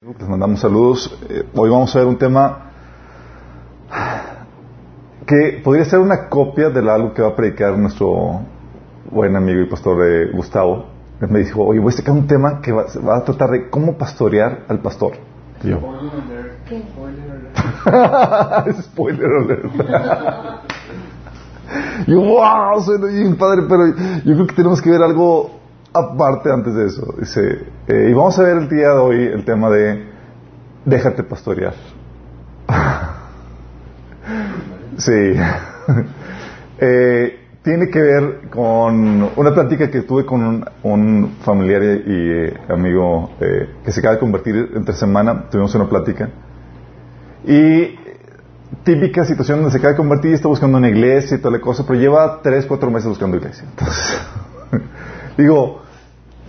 Les mandamos saludos. Eh, hoy vamos a ver un tema que podría ser una copia de algo que va a predicar nuestro buen amigo y pastor eh, Gustavo. Él me dijo, oye, voy a sacar un tema que va, va a tratar de cómo pastorear al pastor. Y yo. Spoiler alert. yo, wow, suena bien padre, pero yo creo que tenemos que ver algo aparte antes de eso. Dice, eh, y vamos a ver el día de hoy el tema de déjate pastorear. sí. Eh, tiene que ver con una plática que tuve con un, familiar y, eh, amigo que se acaba de convertir entre semana. Tuvimos una plática. Y típica situación donde se acaba de convertir y está buscando una iglesia y toda la cosa, pero lleva tres, cuatro meses buscando iglesia. Digo,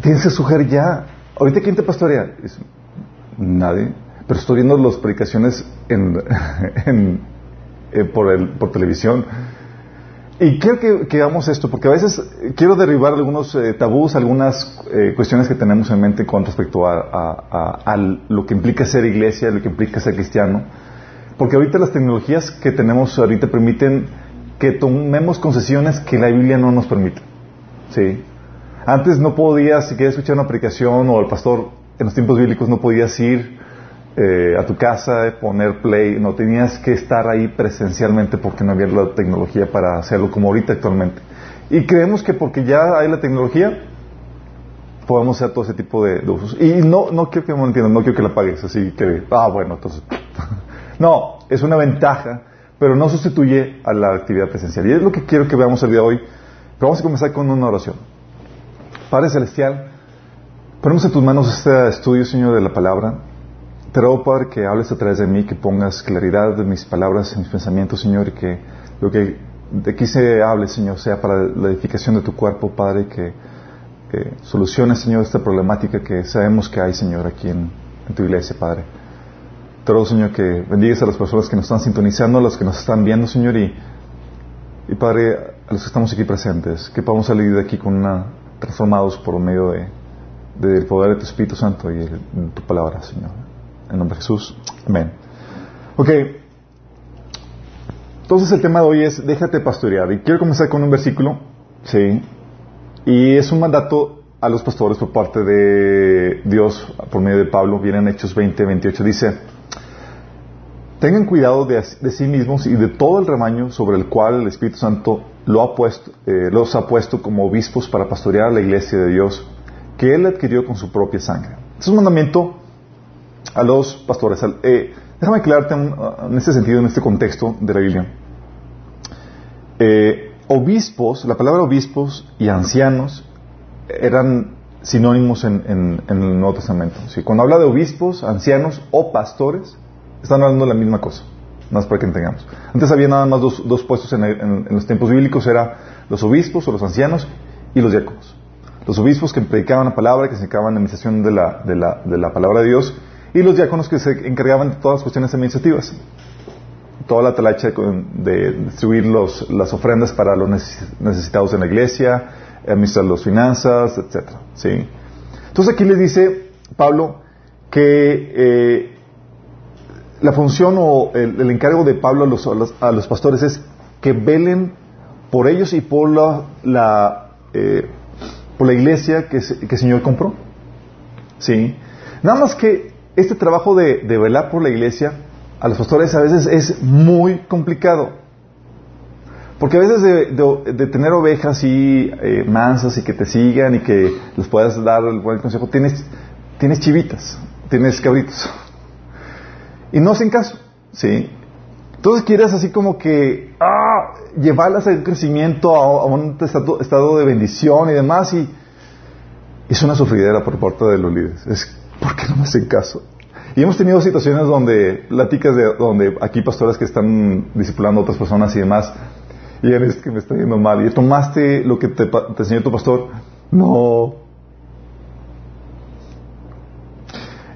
tienes que sugerir ya. Ahorita, ¿quién te pastorea? Dice, Nadie. Pero estoy viendo las predicaciones en, en, eh, por, el, por televisión. Y quiero que, hagamos esto, porque a veces quiero derribar algunos eh, tabús, algunas eh, cuestiones que tenemos en mente con respecto a, a, lo que implica ser iglesia, lo que implica ser cristiano. Porque ahorita las tecnologías que tenemos ahorita permiten que tomemos concesiones que la Biblia no nos permite. ¿Sí? Antes no podías, si querías escuchar una predicación o el pastor, en los tiempos bíblicos no podías ir eh, a tu casa, poner play, no tenías que estar ahí presencialmente porque no había la tecnología para hacerlo como ahorita actualmente. Y creemos que porque ya hay la tecnología, podemos hacer todo ese tipo de, de usos. Y no, no quiero que me entiendan, no quiero que la pagues, así que, ah, bueno, entonces. no, es una ventaja, pero no sustituye a la actividad presencial. Y es lo que quiero que veamos el día de hoy. Pero vamos a comenzar con una oración. Padre Celestial, ponemos en tus manos este estudio, Señor, de la palabra. Te ruego, Padre, que hables a través de mí, que pongas claridad de mis palabras, en mis pensamientos, Señor, y que lo que de aquí se hable, Señor, sea para la edificación de tu cuerpo, Padre, que, que soluciones, Señor, esta problemática que sabemos que hay, Señor, aquí en, en tu iglesia, Padre. Te ruego, Señor, que bendigas a las personas que nos están sintonizando, a los que nos están viendo, Señor, y, y Padre, a los que estamos aquí presentes, que podamos salir de aquí con una, transformados por medio de, del poder de tu Espíritu Santo y de tu palabra, Señor. En nombre de Jesús. Amén. Ok. Entonces el tema de hoy es déjate pastorear. Y quiero comenzar con un versículo. Sí. Y es un mandato a los pastores por parte de Dios por medio de Pablo. Viene en Hechos 20, 28. Dice, tengan cuidado de, de sí mismos y de todo el rebaño sobre el cual el Espíritu Santo lo ha puesto, eh, los ha puesto como obispos para pastorear la iglesia de Dios que Él adquirió con su propia sangre. Es un mandamiento a los pastores. Eh, déjame aclararte en este sentido, en este contexto de la Biblia. Eh, obispos, la palabra obispos y ancianos eran sinónimos en, en, en el Nuevo Testamento. ¿sí? Cuando habla de obispos, ancianos o pastores, están hablando de la misma cosa. Más para que entendamos. Antes había nada más dos, dos puestos en, en, los tiempos bíblicos, era los obispos o los ancianos y los diáconos. Los obispos que predicaban la palabra, que se encargaban de la administración de la, de, la, de la palabra de Dios, y los diáconos que se encargaban de todas las cuestiones administrativas. Toda la talacha de distribuir los, las ofrendas para los necesitados en la iglesia, administrar las finanzas, etc. ¿sí? Entonces aquí les dice Pablo que eh, la función o el, encargo de Pablo a los, a los, a los pastores es que velen por ellos y por la, la eh, por la iglesia que, que, el Señor compró. ¿Sí? Nada más que este trabajo de, de, velar por la iglesia a los pastores a veces es muy complicado. Porque a veces de, de, de tener ovejas y eh, mansas y que te sigan y que les puedas dar el buen consejo, tienes, tienes chivitas, tienes cabritos. Y no hacen caso, ¿sí? Entonces quieres así como que ah, llevarlas al crecimiento, a, a un estado, estado, de bendición y demás, y es una sufridera por parte de los líderes. Es, ¿por qué no me hacen caso? Y hemos tenido situaciones donde, pláticas de, donde aquí pastoras que están discipulando a otras personas y demás, y eres que me está yendo mal, y tomaste lo que te, te enseñó tu pastor, no,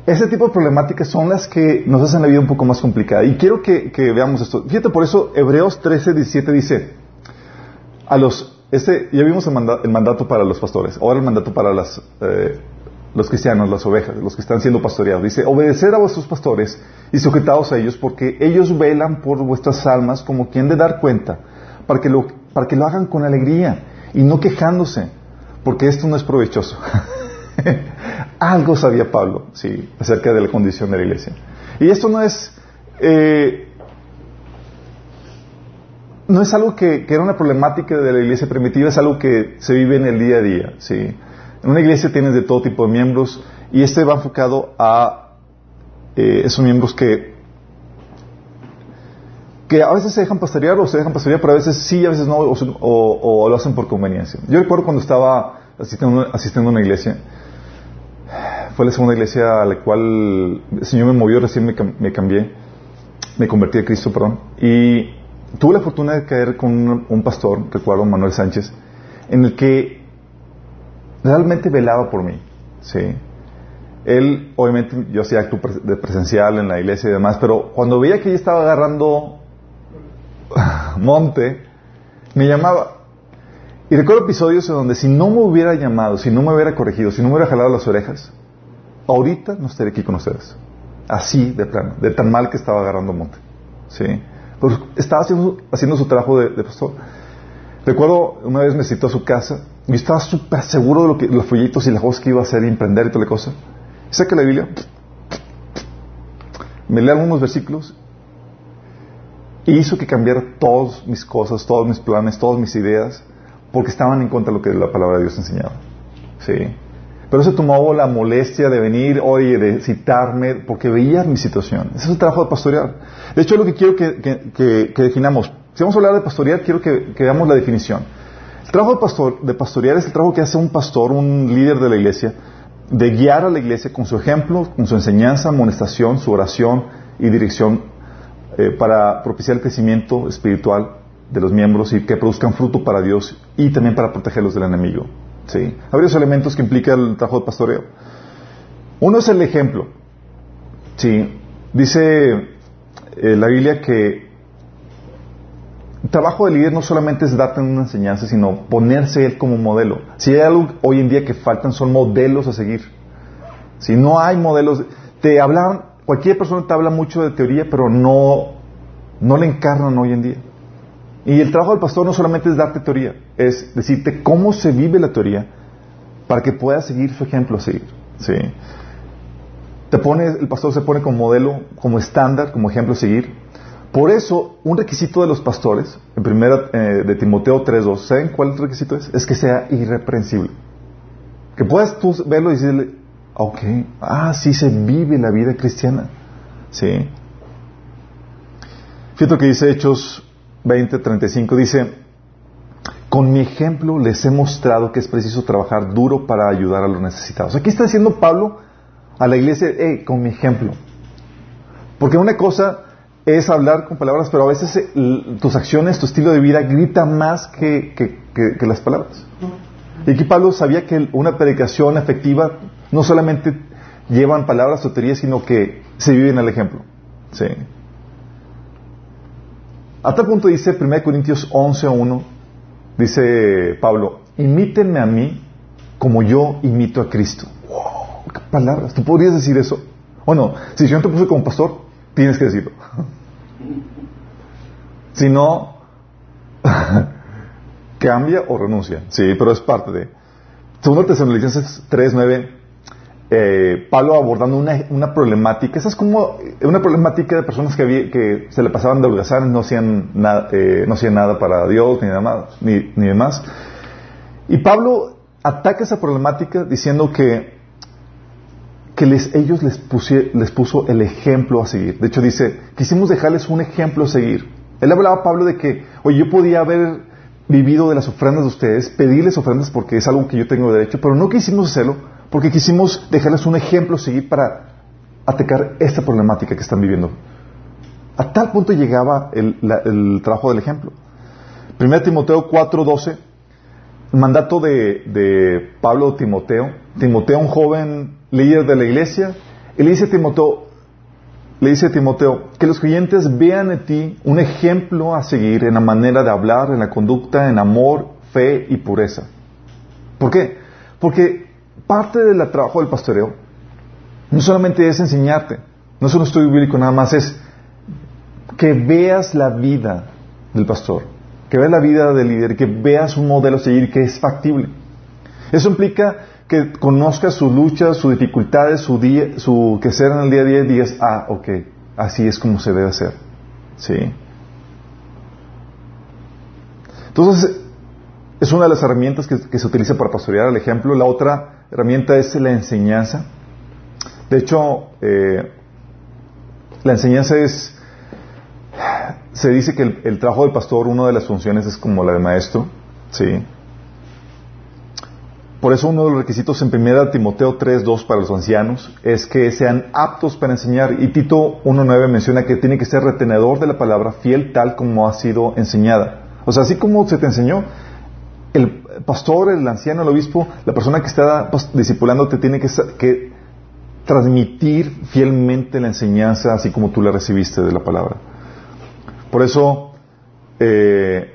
Ese tipo de problemáticas son las que nos hacen la vida un poco más complicada. Y quiero que, veamos esto. Fíjate, por eso Hebreos 13, 17 dice, a los, este, ya vimos el, manda, el, mandato para los pastores, ahora el mandato para las, eh, los cristianos, las ovejas, los que están siendo pastoreados. Dice, obedecer a vuestros pastores y sujetados a ellos, porque ellos velan por vuestras almas como quien de dar cuenta, para que lo, para que lo hagan con alegría y no quejándose, porque esto no es provechoso. Algo sabía Pablo, sí, acerca de la condición de la iglesia. Y esto no es, eh, no es algo que, era una problemática de la iglesia primitiva, es algo que se vive en el día a día, sí. En una iglesia tienes de todo tipo de miembros y este va enfocado a eh, esos miembros que que a veces se dejan pastorear o se dejan pastorear, pero a veces sí, a veces no, o, lo hacen por conveniencia. Yo recuerdo cuando estaba asistiendo, asistiendo a una iglesia, fue la segunda iglesia a la cual el Señor me movió, recién me, cambié, me convertí a Cristo, perdón, y tuve la fortuna de caer con un, pastor, recuerdo, Manuel Sánchez, en el que realmente velaba por mí, ¿sí? Él, obviamente, yo hacía acto de presencial en la iglesia y demás, pero cuando veía que ella estaba agarrando monte, me llamaba. Y recuerdo episodios en donde si no me hubiera llamado, si no me hubiera corregido, si no me hubiera jalado las orejas, ahorita no estaría aquí con ustedes. Así de plano, de tan mal que estaba agarrando monte. ¿Sí? Pues estaba haciendo, su trabajo de, pastor. Recuerdo una vez me citó a su casa y estaba súper seguro de que, los folletos y las cosas que iba a hacer emprender y toda la cosa. Saca la Biblia, me lee algunos versículos y hizo que cambiara todas mis cosas, todos mis planes, todas mis ideas, porque estaban en contra de lo que la palabra de Dios enseñaba. ¿Sí? Pero se tomó la molestia de venir, oye, de citarme, porque veía mi situación. Ese es el trabajo de pastorear. De hecho, lo que quiero que, definamos. Si vamos a hablar de pastorear, quiero que, veamos la definición. El trabajo de, pastor, de pastorear es el trabajo que hace un pastor, un líder de la iglesia, de guiar a la iglesia con su ejemplo, con su enseñanza, amonestación, su oración y dirección eh, para propiciar el crecimiento espiritual de los miembros y que produzcan fruto para Dios y también para protegerlos del enemigo. ¿Sí? Hay varios elementos que implica el trabajo de pastoreo. Uno es el ejemplo. ¿sí? Dice eh, la Biblia que el trabajo de líder no solamente es darte una enseñanza, sino ponerse él como modelo. Si hay algo hoy en día que faltan son modelos a seguir. Si no hay modelos, te hablan, cualquier persona te habla mucho de teoría, pero no, no la encarnan hoy en día. Y el trabajo del pastor no solamente es darte teoría, es decirte cómo se vive la teoría para que puedas seguir su ejemplo a seguir. ¿sí? Te pone, el pastor se pone como modelo, como estándar, como ejemplo a seguir. Por eso, un requisito de los pastores, en primera eh, de Timoteo 3.2, ¿saben cuál requisito es? Es que sea irreprensible. Que puedas tú verlo y decirle, ok, ah, sí se vive la vida cristiana. Sí. Fíjate que dice Hechos 20:35 dice, con mi ejemplo les he mostrado que es preciso trabajar duro para ayudar a los necesitados. Aquí está diciendo Pablo a la iglesia, eh, con mi ejemplo. Porque una cosa es hablar con palabras, pero a veces eh, tus acciones, tu estilo de vida grita más que, que, las palabras. Y aquí Pablo sabía que una predicación efectiva no solamente llevan palabras o teorías, sino que se vive en el ejemplo. Sí. A tal punto dice 1 Corintios 11.1, dice Pablo, imítenme a mí como yo imito a Cristo. Wow, qué palabras. ¿Tú podrías decir eso? Bueno, si yo no te puse como pastor, tienes que decirlo. si no, cambia o renuncia. Sí, pero es parte de. Segundo Tesalonicenses 3.9 eh, Pablo abordando una, problemática. Esa es como una problemática de personas que, que se le pasaban de holgazanes, no hacían, nada, eh, no hacían nada para Dios ni, nada más, ni, demás. Y Pablo ataca esa problemática diciendo que, que les, ellos les, les puso el ejemplo a seguir. De hecho dice, quisimos dejarles un ejemplo a seguir. Él hablaba a Pablo de que, oye, yo podía haber vivido de las ofrendas de ustedes, pedirles ofrendas porque es algo que yo tengo derecho, pero no quisimos hacerlo porque quisimos dejarles un ejemplo a seguir para atacar esta problemática que están viviendo. A tal punto llegaba el, trabajo del ejemplo. 1 Timoteo 4:12, el mandato de, Pablo Timoteo, Timoteo, un joven líder de la iglesia, y le dice a Timoteo, le dice a Timoteo, que los creyentes vean en ti un ejemplo a seguir en la manera de hablar, en la conducta, en amor, fe y pureza. ¿Por qué? Porque parte del trabajo del pastoreo no solamente es enseñarte, no es un estudio bíblico nada más, es que veas la vida del pastor, que veas la vida del líder, que veas un modelo a seguir que es factible. Eso implica que conozcas sus luchas, sus dificultades, su, día, su que en el día a día y digas, ah, ok, así es como se debe hacer. ¿Sí? Entonces, es una de las herramientas que, se utiliza para pastorear el ejemplo. La otra herramienta es la enseñanza. De hecho, eh, la enseñanza es, se dice que el, trabajo del pastor, una de las funciones es como la de maestro, ¿sí? Por eso uno de los requisitos en 1 Timoteo 3.2 para los ancianos es que sean aptos para enseñar. Y Tito 1.9 menciona que tiene que ser retenedor de la palabra, fiel tal como ha sido enseñada. O sea, así como se te enseñó, el pastor, el anciano, el obispo, la persona que está discipulando te tiene que, transmitir fielmente la enseñanza así como tú la recibiste de la palabra. Por eso, eh,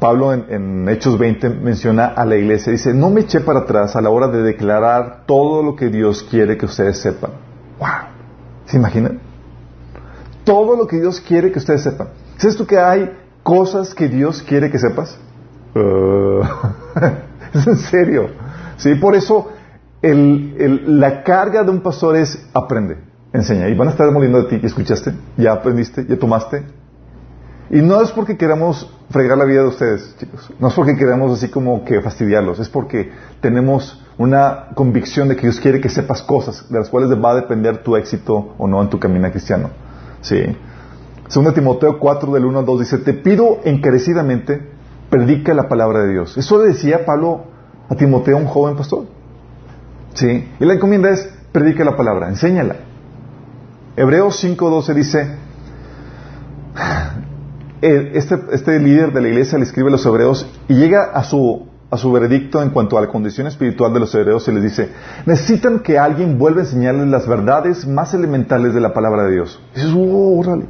Pablo en, Hechos 20 menciona a la iglesia, dice, no me eché para atrás a la hora de declarar todo lo que Dios quiere que ustedes sepan. ¡Wow! ¿Se imaginan? Todo lo que Dios quiere que ustedes sepan. ¿Sabes tú que hay cosas que Dios quiere que sepas? Uh, es en serio. Sí, por eso la carga de un pastor es aprende, enseña. Y van a estar moliendo de ti. ¿Escuchaste? ¿Ya aprendiste? ¿Ya tomaste? Y no es porque queramos fregar la vida de ustedes, chicos. No es porque queramos así como que fastidiarlos. Es porque tenemos una convicción de que Dios quiere que sepas cosas de las cuales va a depender tu éxito o no en tu camino cristiano. Sí. Segunda Timoteo 4 del 1 al 2 dice, te pido encarecidamente, predica la palabra de Dios. Eso le decía Pablo a Timoteo, un joven pastor. Sí. Y la encomienda es, predica la palabra, enséñala. Hebreos 5.12 dice, eh, este, este, líder de la iglesia le escribe a los hebreos y llega a su, veredicto en cuanto a la condición espiritual de los hebreos y les dice, necesitan que alguien vuelva a enseñarles las verdades más elementales de la palabra de Dios. Dices, oh, órale.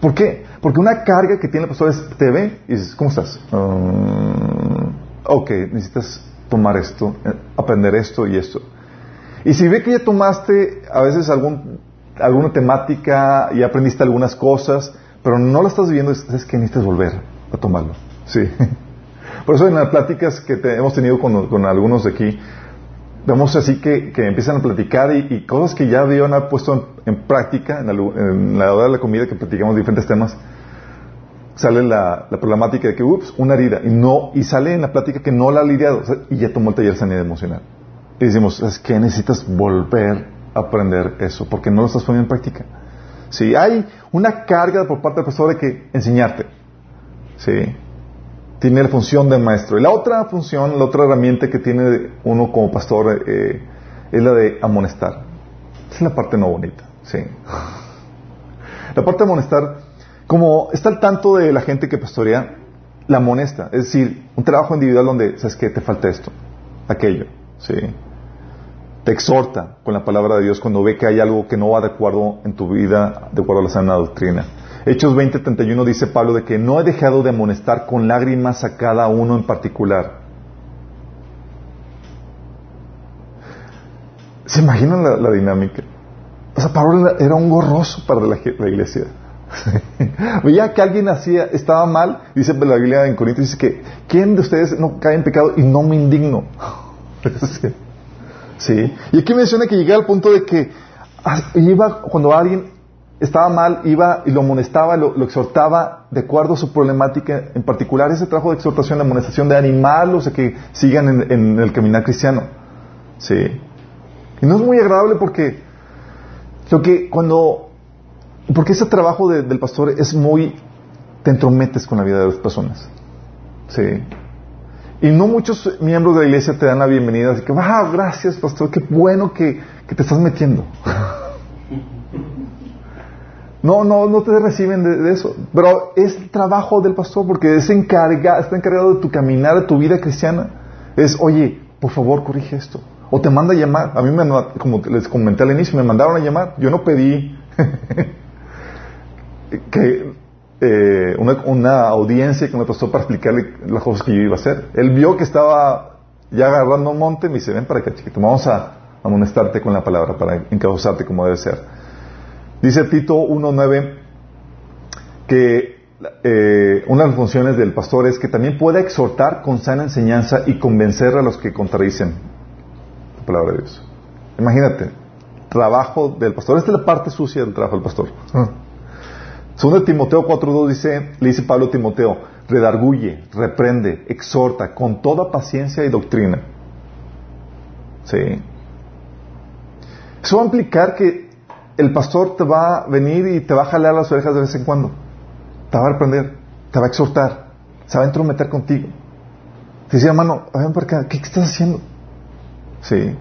¿Por qué? Porque una carga que tiene el pastor es, te ve y dices, ¿cómo estás? Uh, ok, necesitas tomar esto, eh, aprender esto y esto. Y si ve que ya tomaste a veces algún, alguna temática y aprendiste algunas cosas, pero no lo estás viviendo, es que necesitas volver a tomarlo. Sí. Por eso en las pláticas que hemos tenido con, con algunos de aquí, vemos así que, que empiezan a platicar y, cosas que ya habían puesto en, práctica en la, hora de la comida que platicamos diferentes temas sale la, problemática de que ups una herida y no y sale en la plática que no la ha lidiado y ya tomó el taller de sanidad emocional. Y decimos es que necesitas volver a aprender eso porque no lo estás poniendo en práctica sí hay una carga por parte del profesor de que enseñarte. Sí tiene la función de maestro. Y la otra función, la otra herramienta que tiene uno como pastor eh, es la de amonestar. Esa es la parte no bonita, sí. La parte de amonestar, como está al tanto de la gente que pastorea, la amonesta. Es decir, un trabajo individual donde, ¿sabes qué? Te falta esto, aquello, sí. Te exhorta con la palabra de Dios cuando ve que hay algo que no va de acuerdo en tu vida, de acuerdo a la sana doctrina. Hechos 20:31 dice Pablo de que no he dejado de amonestar con lágrimas a cada uno en particular. ¿Se imaginan la, dinámica? O sea, Pablo era un gorroso para la, iglesia. Veía que alguien hacía, estaba mal, dice la Biblia en Corintios, dice que ¿quién de ustedes no cae en pecado y no me indigno? sí. Y aquí menciona que llegué al punto de que ah, iba cuando alguien estaba mal, iba y lo amonestaba, lo, exhortaba de acuerdo a su problemática, en particular ese trabajo de exhortación, de amonestación, de animarlos a que sigan en, el caminar cristiano. Sí. Y no es muy agradable porque lo que cuando, porque ese trabajo del pastor es muy, te entrometes con la vida de las personas. Sí. Y no muchos miembros de la iglesia te dan la bienvenida, así que, wow, gracias pastor, qué bueno que, que te estás metiendo. No, no, no te reciben de, eso. Pero es el trabajo del pastor porque es encarga, está encargado de tu caminar, de tu vida cristiana. Es, oye, por favor, corrige esto. O te manda a llamar. A mí, me, como les comenté al inicio, me mandaron a llamar. Yo no pedí que eh, una, una, audiencia que me pasó para explicarle las cosas que yo iba a hacer. Él vio que estaba ya agarrando un monte, me dice, ven para acá, chiquito, vamos a amonestarte con la palabra, para encauzarte como debe ser. Dice Tito 1.9 que eh, una de las funciones del pastor es que también pueda exhortar con sana enseñanza y convencer a los que contradicen la palabra de Dios. Imagínate, trabajo del pastor. Esta es la parte sucia del trabajo del pastor. Ah. Segundo Timoteo 4.2 dice, le dice Pablo a Timoteo, redarguye, reprende, exhorta con toda paciencia y doctrina. Sí. Eso va a implicar que el pastor te va a venir y te va a jalar las orejas de vez en cuando. Te va a reprender, te va a exhortar, se va a entrometer contigo. Te dice, hermano, ven ¿qué, estás haciendo? Sí.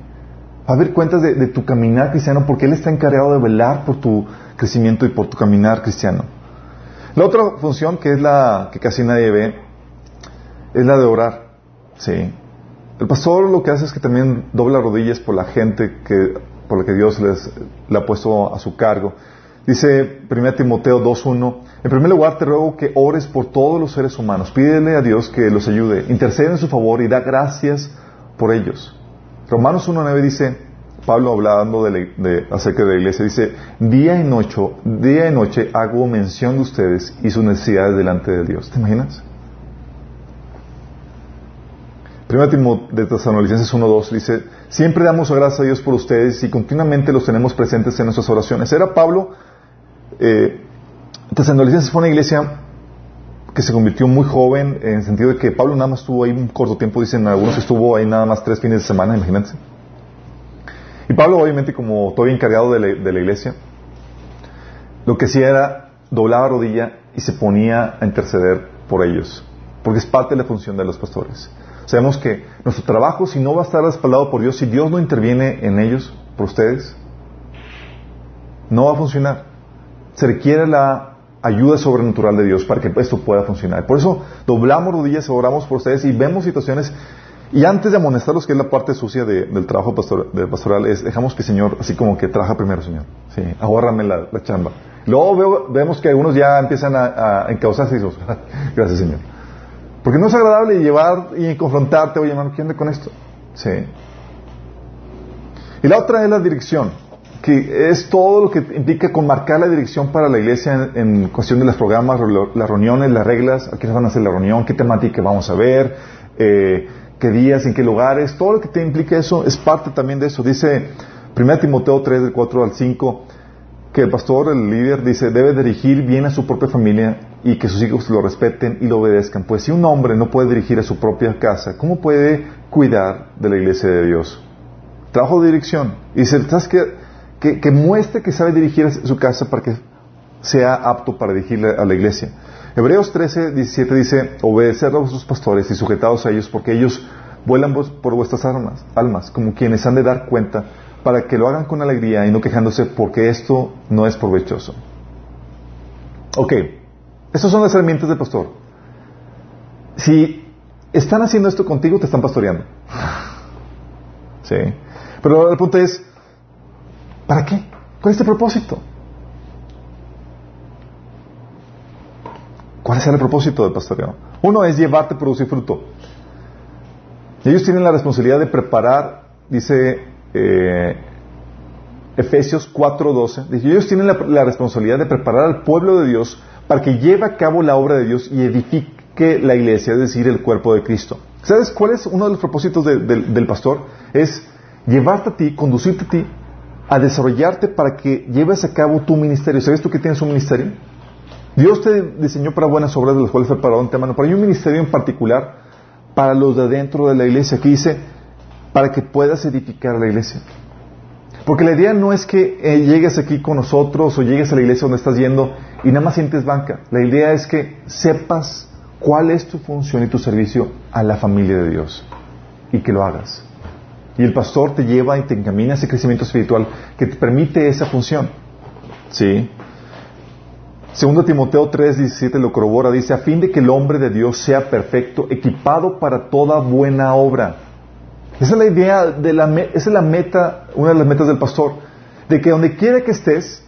Va a haber cuentas de, de, tu caminar cristiano porque Él está encargado de velar por tu crecimiento y por tu caminar cristiano. La otra función que es la que casi nadie ve es la de orar. Sí. El pastor lo que hace es que también dobla rodillas por la gente que, por la que Dios les, le ha puesto a su cargo. Dice 1 Timoteo 2.1, en primer lugar te ruego que ores por todos los seres humanos. Pídele a Dios que los ayude, intercede en su favor y da gracias por ellos. Romanos 1.9 dice, Pablo hablando de, acerca de la iglesia, dice, día y, noche, día y noche hago mención de ustedes y sus necesidades delante de Dios. ¿Te imaginas? Primero de Tesalonicenses 1.2 dice, siempre damos gracias a Dios por ustedes y continuamente los tenemos presentes en nuestras oraciones. Era Pablo, eh, Tesalonicenses fue una iglesia que se convirtió muy joven en el sentido de que Pablo nada más estuvo ahí un corto tiempo, dicen algunos que estuvo ahí nada más tres fines de semana, imagínense. Y Pablo, obviamente, como todavía encargado de la, iglesia, lo que hacía era doblaba rodilla y se ponía a interceder por ellos, porque es parte de la función de los pastores. Sabemos que nuestro trabajo, si no va a estar respaldado por Dios, si Dios no interviene en ellos, por ustedes, no va a funcionar. Se requiere la ayuda sobrenatural de Dios para que esto pueda funcionar. Por eso doblamos rodillas, oramos por ustedes y vemos situaciones y antes de amonestarlos, que es la parte sucia del trabajo pastoral, es dejamos que el Señor, así como que trabaja primero, Señor. Sí, ahórrame la, chamba. Luego vemos que algunos ya empiezan a, a encauzarse y gracias, Señor. Porque no es agradable llevar y confrontarte, oye, hermano, ¿qué onda con esto? Sí. Y la otra es la dirección, que es todo lo que implica con marcar la dirección para la iglesia en, cuestión de los programas, las reuniones, las reglas, a quiénes van a hacer la reunión, qué temática vamos a ver, eh, qué días, en qué lugares, todo lo que te implica eso es parte también de eso. Dice 1 Timoteo 3, del 4 al 5, que el pastor, el líder, dice, debe dirigir bien a su propia familia y que sus hijos lo respeten y lo obedezcan. Pues si un hombre no puede dirigir a su propia casa, ¿cómo puede cuidar de la iglesia de Dios? Trabajo de dirección. Y dice, ¿sabes qué? Que, que muestre que sabe dirigir su casa para que sea apto para dirigir a la iglesia. Hebreos 13, 17 dice, obedeced a vuestros pastores y sujetados a ellos porque ellos vuelan por vuestras almas, almas, como quienes han de dar cuenta, para que lo hagan con alegría y no quejándose porque esto no es provechoso. Ok, esas son las herramientas del pastor. Si están haciendo esto contigo, te están pastoreando. Sí. Pero el punto es, ¿para qué? ¿Cuál es el propósito? ¿Cuál es el propósito del pastoreo? Uno es llevarte a producir fruto. ellos tienen la responsabilidad de preparar, dice eh, Efesios 4:12, dice, ellos tienen la, responsabilidad de preparar al pueblo de Dios para que lleve a cabo la obra de Dios y edifique la iglesia, es decir, el cuerpo de Cristo. ¿Sabes cuál es uno de los propósitos del pastor? Es llevarte a ti, conducirte a ti, a desarrollarte para que lleves a cabo tu ministerio. ¿Sabes tú que tienes un ministerio? Dios te diseñó para buenas obras de las cuales fue para un tema, pero hay un ministerio en particular para los de dentro de la iglesia que dice para que puedas edificar la iglesia. Porque la idea no es que eh, llegues aquí con nosotros o llegues a la iglesia donde estás yendo y nada más sientes banca. La idea es que sepas cuál es tu función y tu servicio a la familia de Dios y que lo hagas. Y el pastor te lleva y te encamina a ese crecimiento espiritual que te permite esa función. ¿Sí? Segundo Timoteo 3, 17 lo corrobora, dice, a fin de que el hombre de Dios sea perfecto, equipado para toda buena obra. Esa es la idea, de la, esa es la meta, una de las metas del pastor, de que donde quiera que estés,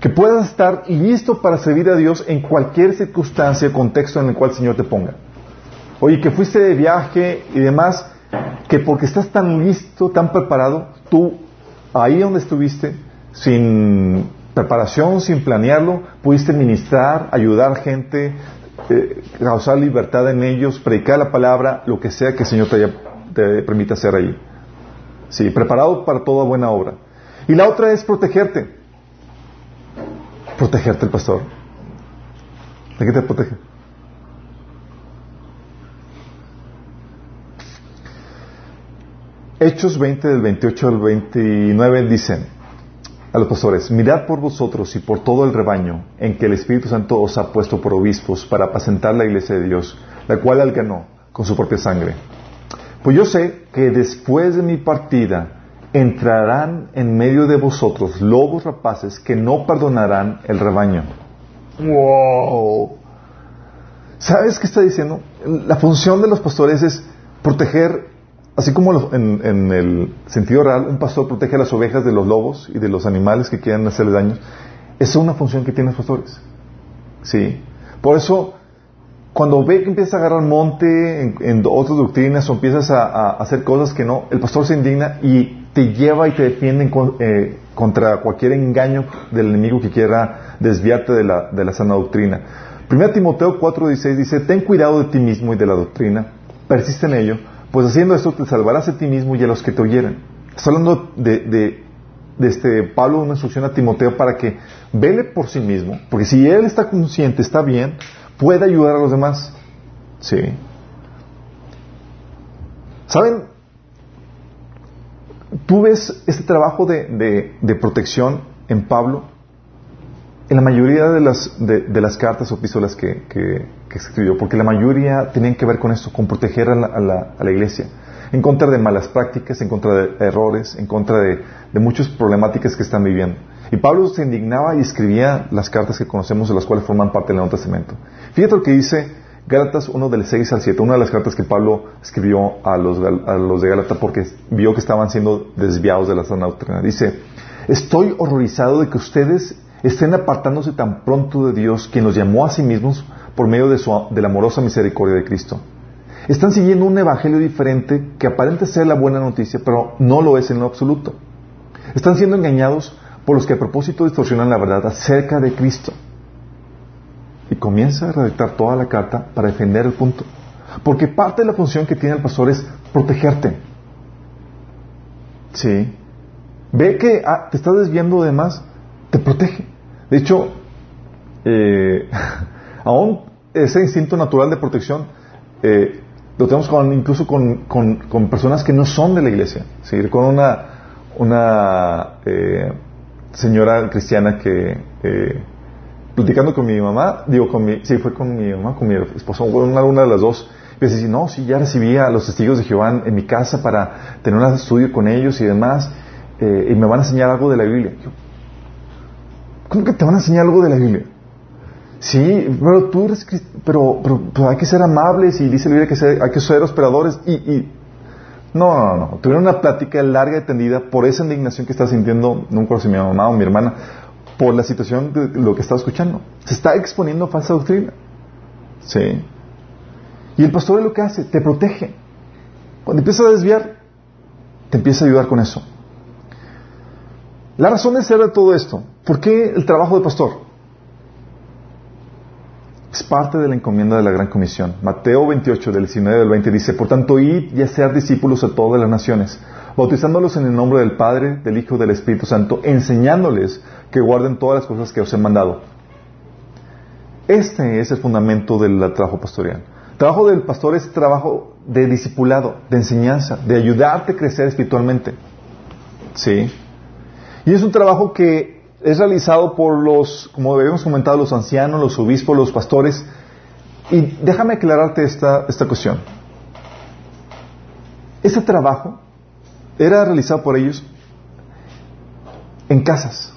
que puedas estar listo para servir a Dios en cualquier circunstancia, contexto en el cual el Señor te ponga. Oye, que fuiste de viaje y demás, que porque estás tan listo, tan preparado, tú ahí donde estuviste, sin preparación, sin planearlo, pudiste ministrar, ayudar gente, eh, causar libertad en ellos, predicar la palabra, lo que sea que el Señor te, te permita hacer ahí. Sí, preparado para toda buena obra. Y la otra es protegerte. Protegerte el pastor. ¿De qué te protege? Hechos 20 del 28 al 29 dicen a los pastores, mirad por vosotros y por todo el rebaño en que el Espíritu Santo os ha puesto por obispos para apacentar la iglesia de Dios, la cual él ganó con su propia sangre. Pues yo sé que después de mi partida entrarán en medio de vosotros lobos rapaces que no perdonarán el rebaño. Wow. ¿Sabes qué está diciendo? La función de los pastores es proteger, así como en, el sentido real, un pastor protege a las ovejas de los lobos y de los animales que quieran hacerle daño. Esa es una función que tienen los pastores. ¿Sí? Por eso, cuando ve que empieza a agarrar monte en, otras doctrinas o empiezas a, hacer cosas que no, el pastor se indigna y te lleva y te defiende eh, contra cualquier engaño del enemigo que quiera desviarte de la, de la sana doctrina. 1 Timoteo 4:16 dice, ten cuidado de ti mismo y de la doctrina, persiste en ello, pues haciendo esto te salvarás a ti mismo y a los que te oyeren. Está hablando de, este Pablo, una instrucción a Timoteo para que vele por sí mismo, porque si él está consciente, está bien, puede ayudar a los demás. Sí. ¿Saben? tú ves este trabajo de, protección en Pablo en la mayoría de las, de, las cartas o epístolas que, que, escribió, porque la mayoría tenían que ver con esto, con proteger a la, a la, a la iglesia, en contra de malas prácticas, en contra de errores, en contra de, de muchas problemáticas que están viviendo. Y Pablo se indignaba y escribía las cartas que conocemos, de las cuales forman parte del Nuevo Testamento. Fíjate lo que dice Gálatas 1 del 6 al 7, una de las cartas que Pablo escribió a los, a los de Gálatas porque vio que estaban siendo desviados de la sana doctrina. Dice, estoy horrorizado de que ustedes estén apartándose tan pronto de Dios, quien los llamó a sí mismos por medio de, su, de la amorosa misericordia de Cristo. Están siguiendo un evangelio diferente que aparenta ser la buena noticia, pero no lo es en lo absoluto. Están siendo engañados por los que a propósito distorsionan la verdad acerca de Cristo y comienza a redactar toda la carta para defender el punto. Porque parte de la función que tiene el pastor es protegerte. Sí. Ve que ah, te estás desviando de más, te protege. De hecho, eh, aún ese instinto natural de protección eh, lo tenemos incluso con, con, personas que no son de la iglesia. ¿sí? Con una, una eh, señora cristiana que platicando con mi mamá, digo, con mi, sí, fue con mi mamá, con mi esposo, una, una de las dos. Y dice, no, sí, ya recibí a los testigos de Jehová en mi casa para tener un estudio con ellos y demás, eh, y me van a enseñar algo de la Biblia. ¿Cómo que te van a enseñar algo de la Biblia? Sí, pero tú eres, pero, pero, hay que ser amables y dice la Biblia que hay que ser hospedadores y, y no, no, no. Tuvieron una plática larga y tendida por esa indignación que está sintiendo, no recuerdo si mi mamá o mi hermana, por la situación de lo que estaba escuchando. Se está exponiendo falsa doctrina. ¿Sí? Y el pastor es lo que hace, te protege. Cuando empieza a desviar, te empieza a ayudar con eso. La razón de ser de todo esto, ¿por qué el trabajo de pastor? Es parte de la encomienda de la Gran Comisión. Mateo 28, del 19 al 20 dice, por tanto, id y hacer discípulos a todas las naciones, bautizándolos en el nombre del Padre, del Hijo y del Espíritu Santo, enseñándoles que guarden todas las cosas que os he mandado. Este es el fundamento del trabajo pastoral. Trabajo del pastor es trabajo de discipulado, de enseñanza, de ayudarte a crecer espiritualmente. ¿Sí? Y es un trabajo que es realizado por los, como habíamos comentado, los ancianos, los obispos, los pastores. Y déjame aclararte esta, esta cuestión. Ese trabajo era realizado por ellos en casas.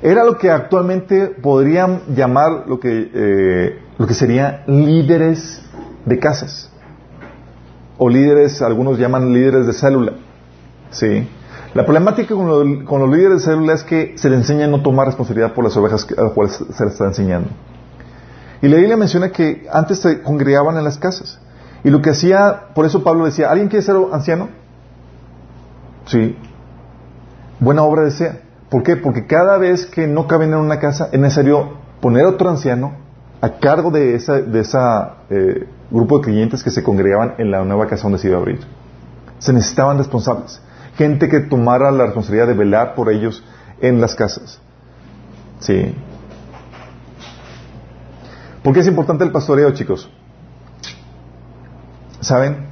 Era lo que actualmente podrían llamar lo que, eh, lo que sería líderes de casas. O líderes, algunos llaman líderes de célula. ¿Sí? La problemática con, los líderes de célula es que se le enseña a no tomar responsabilidad por las ovejas a las cuales se les está enseñando. Y la Biblia menciona que antes se congregaban en las casas. Y lo que hacía, por eso Pablo decía, ¿alguien quiere ser anciano? Sí. Buena obra desea. ¿Por qué? Porque cada vez que no caben en una casa es necesario poner otro anciano a cargo de ese de esa, eh, grupo de clientes que se congregaban en la nueva casa donde se iba a abrir. Se necesitaban responsables. Gente que tomara la responsabilidad de velar por ellos en las casas. Sí. ¿Por qué es importante el pastoreo, chicos? ¿Saben?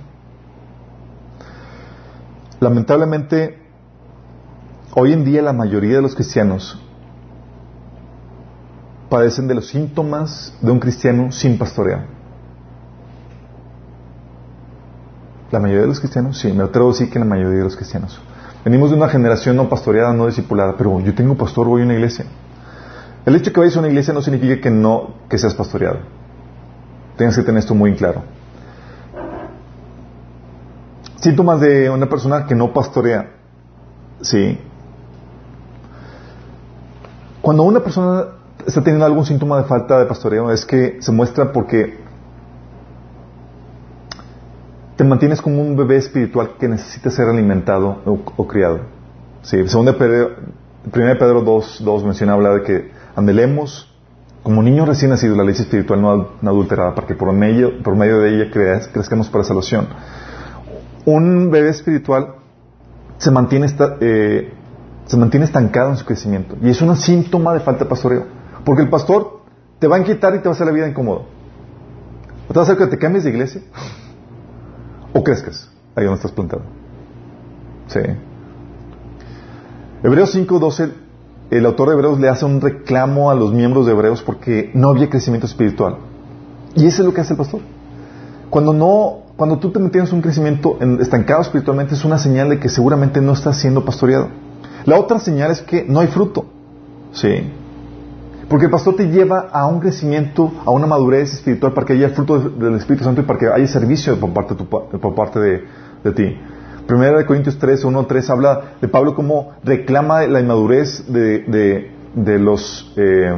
Lamentablemente, hoy en día la mayoría de los cristianos padecen de los síntomas de un cristiano sin pastorear. La mayoría de los cristianos, sí, me atrevo a decir que la mayoría de los cristianos. Venimos de una generación no pastoreada, no discipulada, pero yo tengo pastor, voy a una iglesia. El hecho de que vayas a una iglesia no significa que no que seas pastoreado. Tienes que tener esto muy claro. Síntomas de una persona que no pastorea. Sí. Cuando una persona está teniendo algún síntoma de falta de pastoreo es que se muestra porque te mantienes como un bebé espiritual que necesita ser alimentado o, criado. Sí, segundo Pedro, 1 Pedro 2, 2 menciona, habla de que andelemos como niños recién nacidos la ley espiritual no, adulterada para que por medio, por medio de ella crezcamos para salvación. Un bebé espiritual se mantiene, eh, se mantiene estancado en su crecimiento y es un síntoma de falta de pastoreo. Porque el pastor te va a inquietar y te va a hacer la vida incómoda. ¿O te va a hacer que te cambies de iglesia? ¿O crezcas ahí donde estás plantado? Sí. Hebreos 5.12, el autor de Hebreos le hace un reclamo a los miembros de Hebreos porque no había crecimiento espiritual. Y eso es lo que hace el pastor. Cuando no, cuando tú te mantienes un crecimiento estancado espiritualmente es una señal de que seguramente no estás siendo pastoreado. La otra señal es que no hay fruto. Sí. Porque el pastor te lleva a un crecimiento, a una madurez espiritual para que haya fruto del Espíritu Santo y para que haya servicio por parte, de, ti. Primera de Corintios 3, 1, 3 habla de Pablo como reclama la inmadurez de, los, eh,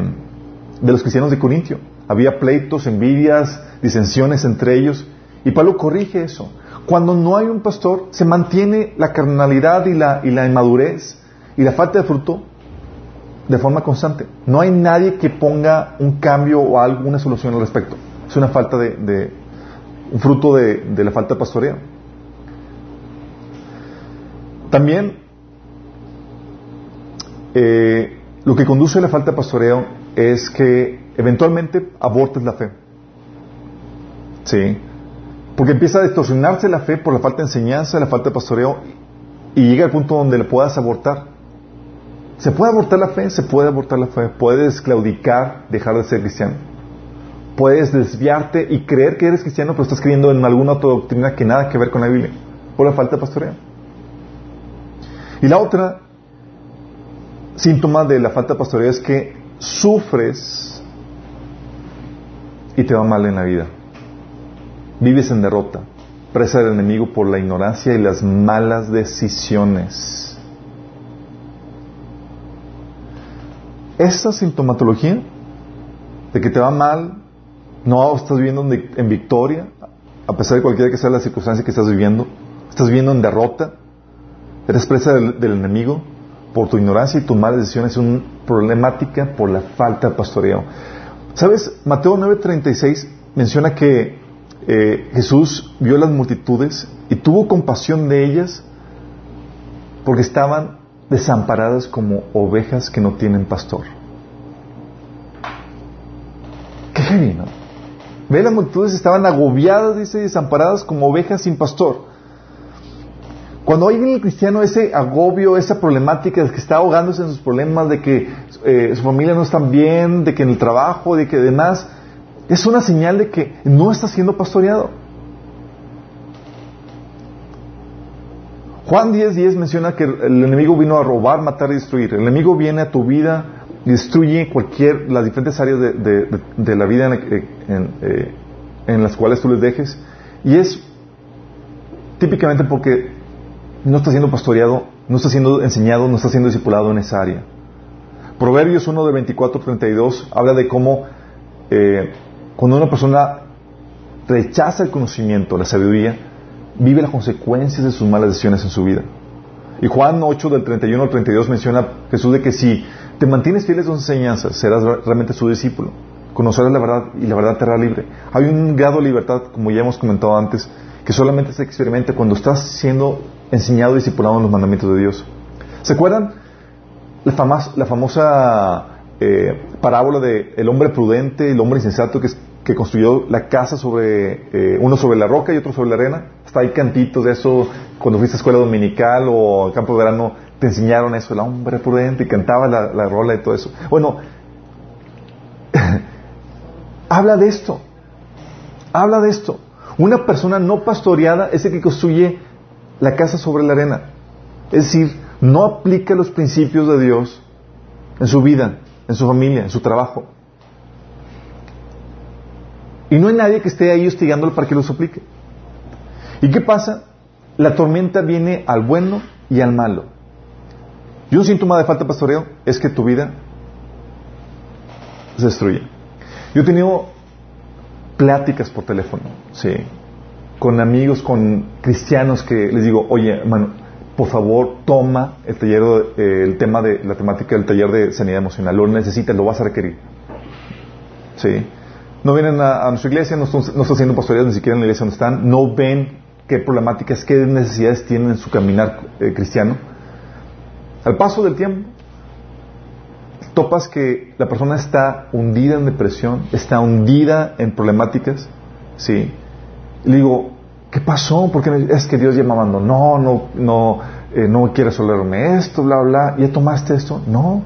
de los cristianos de Corintio. Había pleitos, envidias, disensiones entre ellos. Y Pablo corrige eso. Cuando no hay un pastor, se mantiene la carnalidad y la inmadurez y la falta de fruto de forma constante. No hay nadie que ponga un cambio o alguna solución al respecto. Es una falta de, un fruto de, la falta de pastoreo. También eh, lo que conduce a la falta de pastoreo es que eventualmente abortes la fe. Sí. Porque empieza a distorsionarse la fe por la falta de enseñanza, la falta de pastoreo, y llega al punto donde le puedas abortar. ¿Se puede abortar la fe? Se puede abortar la fe. Puedes claudicar, dejar de ser cristiano. Puedes desviarte y creer que eres cristiano, pero estás creyendo en alguna otra doctrina que nada que ver con la Biblia, por la falta de pastoreo. Y la otra síntoma de la falta de pastoreo es que sufres y te va mal en la vida. Vives en derrota, presa del enemigo por la ignorancia y las malas decisiones. Esa sintomatología de que te va mal, no estás viviendo en victoria, a pesar de cualquiera que sea la circunstancia que estás viviendo, estás viviendo en derrota, eres presa del, enemigo por tu ignorancia y tus malas decisiones, es una problemática por la falta de pastoreo. ¿Sabes? Mateo 9:36 menciona que eh, Jesús vio las multitudes y tuvo compasión de ellas porque estaban desamparadas como ovejas que no tienen pastor. Qué heavy, ¿no? Ve, las multitudes estaban agobiadas, dice, desamparadas como ovejas sin pastor. Cuando hay en el cristiano ese agobio, esa problemática de que está ahogándose en sus problemas, de que eh, su familia no está bien, de que en el trabajo, de que demás, es una señal de que no está siendo pastoreado. Juan 10.10 10 menciona que el enemigo vino a robar, matar y destruir. El enemigo viene a tu vida y destruye cualquier, las diferentes áreas de, la vida eh, en, las cuales tú les dejes. Y es típicamente porque no está siendo pastoreado, no está siendo enseñado, no está siendo discipulado en esa área. Proverbios 1 de 24-32 habla de cómo eh, cuando una persona rechaza el conocimiento, la sabiduría, vive las consecuencias de sus malas decisiones en su vida. Y Juan 8 del 31 al 32 menciona Jesús de que si te mantienes fiel a sus enseñanzas, serás realmente su discípulo. Conocerás la verdad y la verdad te hará libre. Hay un grado de libertad, como ya hemos comentado antes, que solamente se experimenta cuando estás siendo enseñado y discipulado en los mandamientos de Dios. ¿Se acuerdan la, famosa eh, parábola de el hombre prudente el hombre insensato que, construyó la casa sobre eh, uno sobre la roca y otro sobre la arena? Está ahí cantitos de eso cuando fuiste a escuela dominical o al campo de verano te enseñaron eso, el hombre prudente y cantaba la, la rola y todo eso. Bueno, habla de esto. Habla de esto. Una persona no pastoreada es el que construye la casa sobre la arena. Es decir, no aplica los principios de Dios en su vida, en su familia, en su trabajo. Y no hay nadie que esté ahí hostigándolo para que los aplique. ¿Y qué pasa? La tormenta viene al bueno y al malo. Y un síntoma de falta de pastoreo es que tu vida se destruye. Yo he tenido pláticas por teléfono, sí, con amigos, con cristianos que les digo, oye, hermano, por favor, toma el taller, eh, el tema de la temática del taller de sanidad emocional. Lo necesitas, lo vas a requerir. Sí. No vienen a, nuestra iglesia, no, están, haciendo pastoreos ni siquiera en la iglesia donde están, no ven qué problemáticas, qué necesidades tienen en su caminar eh, cristiano. Al paso del tiempo, topas que la persona está hundida en depresión, está hundida en problemáticas, ¿sí? le digo, ¿qué pasó? Porque es que Dios ya me abandonó, no, no, eh, no quiere resolverme esto, bla, bla, ¿ya tomaste esto? No.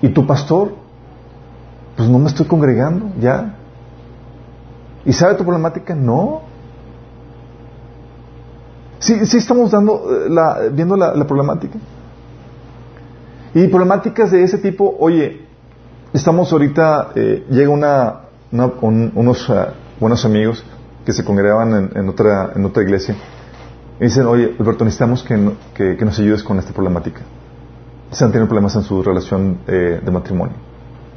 ¿Y tu pastor? Pues no me estoy congregando, ya. ¿Y sabe tu problemática? No. Sí, sí estamos dando eh, la, viendo la, problemática. Y problemáticas de ese tipo, oye, estamos ahorita, eh, llega una, unos uh, buenos amigos que se congregaban en, otra, en otra iglesia y dicen, oye, Alberto, necesitamos que, que, nos ayudes con esta problemática. Se han tenido problemas en su relación eh, de matrimonio.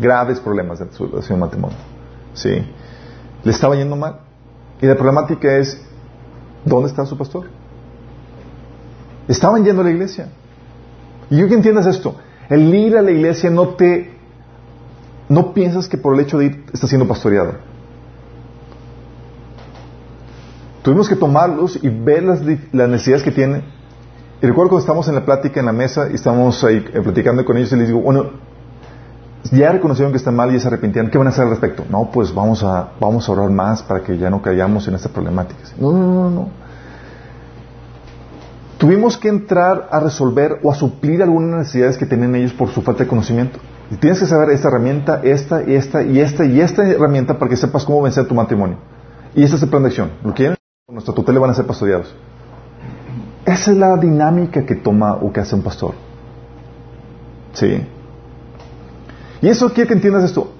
Graves problemas en su relación de matrimonio. ¿Sí? Le estaba yendo mal. Y la problemática es, ¿dónde está su pastor? Estaban yendo a la iglesia. Y yo que entiendas esto, el ir a la iglesia no te no piensas que por el hecho de ir está siendo pastoreado. Tuvimos que tomarlos y ver las, necesidades que tiene. Y recuerdo cuando estamos en la plática en la mesa y estamos ahí eh, platicando con ellos y les digo, bueno, ya reconocieron que está mal y se arrepintieron, ¿qué van a hacer al respecto? No, pues vamos a, vamos a orar más para que ya no caigamos en esta problemática. No, no, no, no. Tuvimos que entrar a resolver o a suplir algunas necesidades que tenían ellos por su falta de conocimiento. Y tienes que saber esta herramienta, esta, y esta, y esta, y esta herramienta para que sepas cómo vencer tu matrimonio. Y esta es el plan de acción. Lo quieren, nuestra tutela van a ser pastoreados. Esa es la dinámica que toma o que hace un pastor. ¿Sí? Y eso quiere que entiendas esto.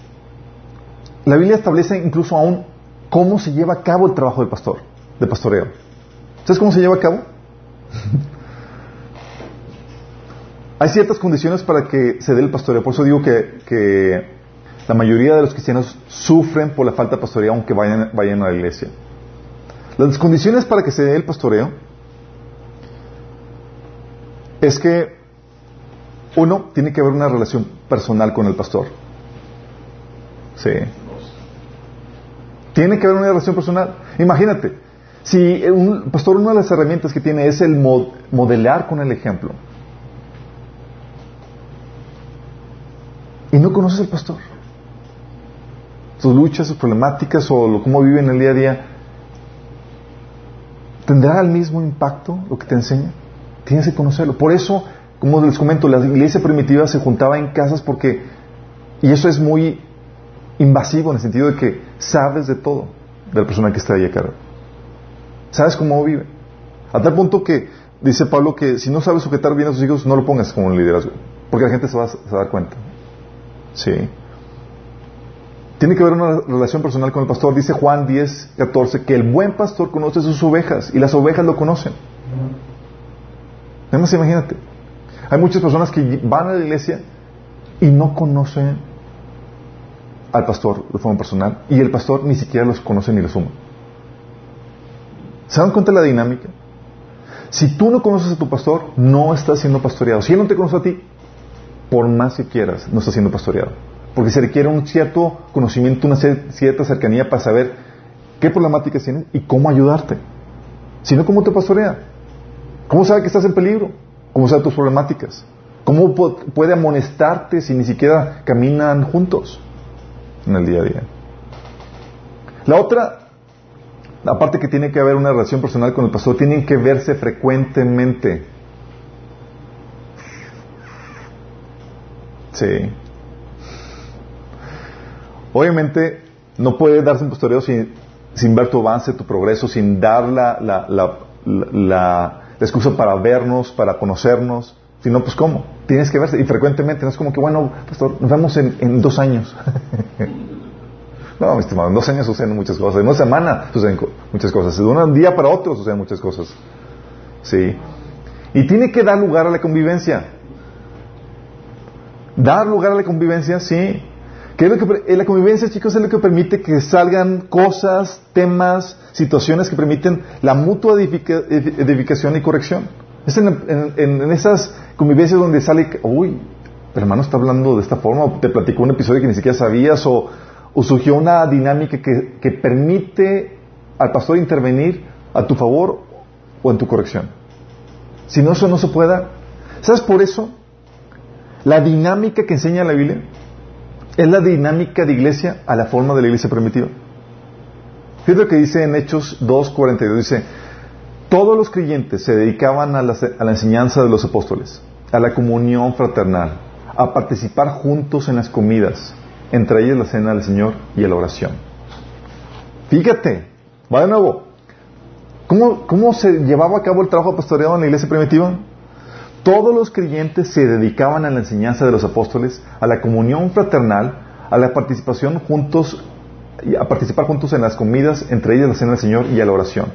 La Biblia establece incluso aún cómo se lleva a cabo el trabajo del pastor, de pastoreo. ¿Sabes cómo se lleva a cabo? Hay ciertas condiciones para que se dé el pastoreo. Por eso digo que, la mayoría de los cristianos sufren por la falta de pastoreo aunque vayan a la iglesia. Las condiciones para que se dé el pastoreo es que uno tiene que haber una relación personal con el pastor. Sí. Tiene que haber una relación personal. Imagínate, si un pastor una de las herramientas que tiene es el modelar con el ejemplo. y no conoces al pastor. Sus luchas, sus problemáticas o cómo vive en el día a día, ¿tendrá el mismo impacto lo que te enseña? Tienes que conocerlo. Por eso, como les comento, la iglesia primitiva se juntaba en casas porque, y eso es muy invasivo en el sentido de que sabes de todo de la persona que está ahí a cargo. Sabes cómo vive. A tal punto que dice Pablo que si no sabes sujetar bien a sus hijos, no lo pongas como un liderazgo, porque la gente se va a dar cuenta. Sí. Tiene que haber una relación personal con el pastor. Dice Juan 10, 14, que el buen pastor conoce sus ovejas y las ovejas lo conocen. Además, imagínate. Hay muchas personas que van a la iglesia y no conocen al pastor de forma personal y el pastor ni siquiera los conoce ni los suma. ¿Se dan cuenta de la dinámica? Si tú no conoces a tu pastor, no estás siendo pastoreado. Si él no te conoce a ti, por más que quieras, no estás siendo pastoreado. Porque se requiere un cierto conocimiento, una cierta cercanía para saber qué problemáticas tienes y cómo ayudarte. Si no, ¿cómo te pastorea? ¿Cómo sabe que estás en peligro? ¿Cómo sabe tus problemáticas? ¿Cómo puede amonestarte si ni siquiera caminan juntos en el día a día? La otra aparte que tiene que haber una relación personal con el pastor, tienen que verse frecuentemente. Sí. Obviamente, no puede darse un pastoreo sin, sin ver tu avance, tu progreso, sin dar la, la, excusa para vernos, para conocernos. Si no, pues ¿cómo? Tienes que verse. Y frecuentemente, no es como que, bueno, pastor, nos vemos en, en dos años. No, mi estimado, en dos años suceden muchas cosas, en una semana suceden muchas cosas, de un día para otro suceden muchas cosas. Sí. Y tiene que dar lugar a la convivencia. Dar lugar a la convivencia, sí. ¿Qué es lo que, la convivencia, chicos, es lo que permite que salgan cosas, temas, situaciones que permiten la mutua edificación y corrección. Es en, esas convivencias donde sale, uy, hermano está hablando de esta forma, o te platicó un episodio que ni siquiera sabías, o o surgió una dinámica que, permite al pastor intervenir a tu favor o en tu corrección. Si no, eso no se pueda. ¿Sabes por eso? La dinámica que enseña la Biblia es la dinámica de iglesia a la forma de la iglesia primitiva. Fíjate lo que dice en Hechos 2.42. Dice, todos los creyentes se dedicaban a la, enseñanza de los apóstoles, a la comunión fraternal, a participar juntos en las comidas entre ellas la cena del Señor y la oración. Fíjate, va de nuevo. ¿Cómo, ¿Cómo se llevaba a cabo el trabajo pastoreado en la iglesia primitiva? Todos los creyentes se dedicaban a la enseñanza de los apóstoles, a la comunión fraternal, a la participación juntos, a participar juntos en las comidas, entre ellas la cena del Señor y a la oración.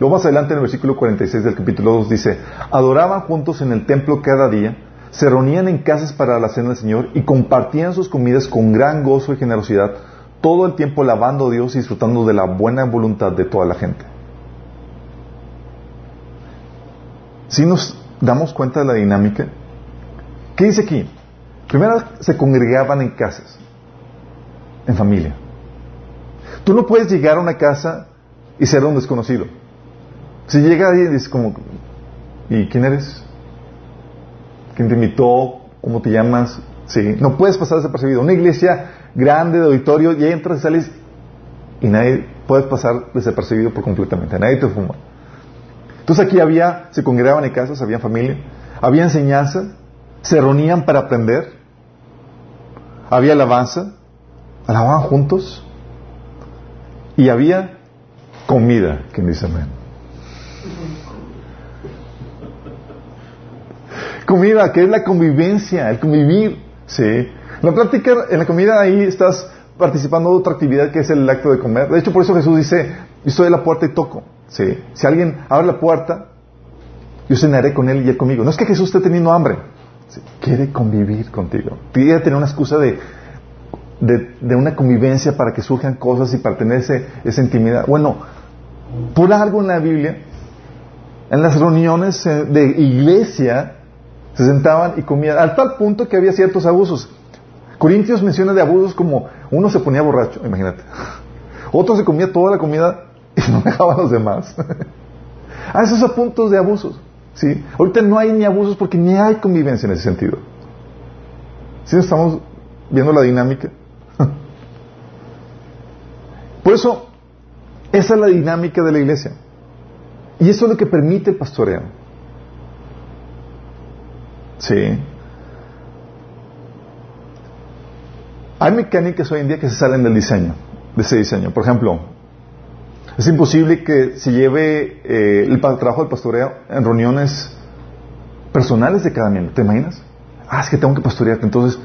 Luego más adelante en el versículo 46 del capítulo 2 dice, adoraban juntos en el templo cada día se reunían en casas para la cena del Señor y compartían sus comidas con gran gozo y generosidad, todo el tiempo alabando a Dios y disfrutando de la buena voluntad de toda la gente. Si nos damos cuenta de la dinámica, ¿qué dice aquí? Primero se congregaban en casas, en familia. Tú no puedes llegar a una casa y ser un desconocido. Si llega alguien y dice como, ¿y quién eres? quién te invitó, cómo te llamas, sí, no puedes pasar desapercibido. Una iglesia grande de auditorio y entras y sales y nadie puedes pasar desapercibido por completamente, nadie te fuma. Entonces aquí había, se congregaban en casas, había familia, había enseñanza, se reunían para aprender, había alabanza, alababan juntos y había comida, quien dice amén. comida, que es la convivencia, el convivir. ¿sí? La práctica, en la comida ahí estás participando de otra actividad que es el acto de comer. De hecho, por eso Jesús dice, estoy a la puerta y toco. Si alguien abre la puerta, yo cenaré con él y él conmigo. No es que Jesús esté teniendo hambre, quiere convivir contigo. Quiere tener una excusa de, de, una convivencia para que surjan cosas y para tener esa intimidad. Bueno, por algo en la Biblia, en las reuniones eh, de iglesia, se sentaban y comían, al tal punto que había ciertos abusos. Corintios menciona de abusos como uno se ponía borracho, imagínate. Otro se comía toda la comida y no dejaba a los demás. a esos puntos de abusos. ¿sí? Ahorita no hay ni abusos porque ni hay convivencia en ese sentido. ¿Sí estamos viendo la dinámica? Por eso, esa es la dinámica de la iglesia. Y eso es lo que permite el pastoreo. Sí. Hay mecánicas hoy en día que se salen del diseño, de ese diseño. Por ejemplo, es imposible que se lleve eh, el trabajo del pastoreo en reuniones personales de cada miembro. ¿Te imaginas? Ah, es que tengo que pastorearte. Entonces,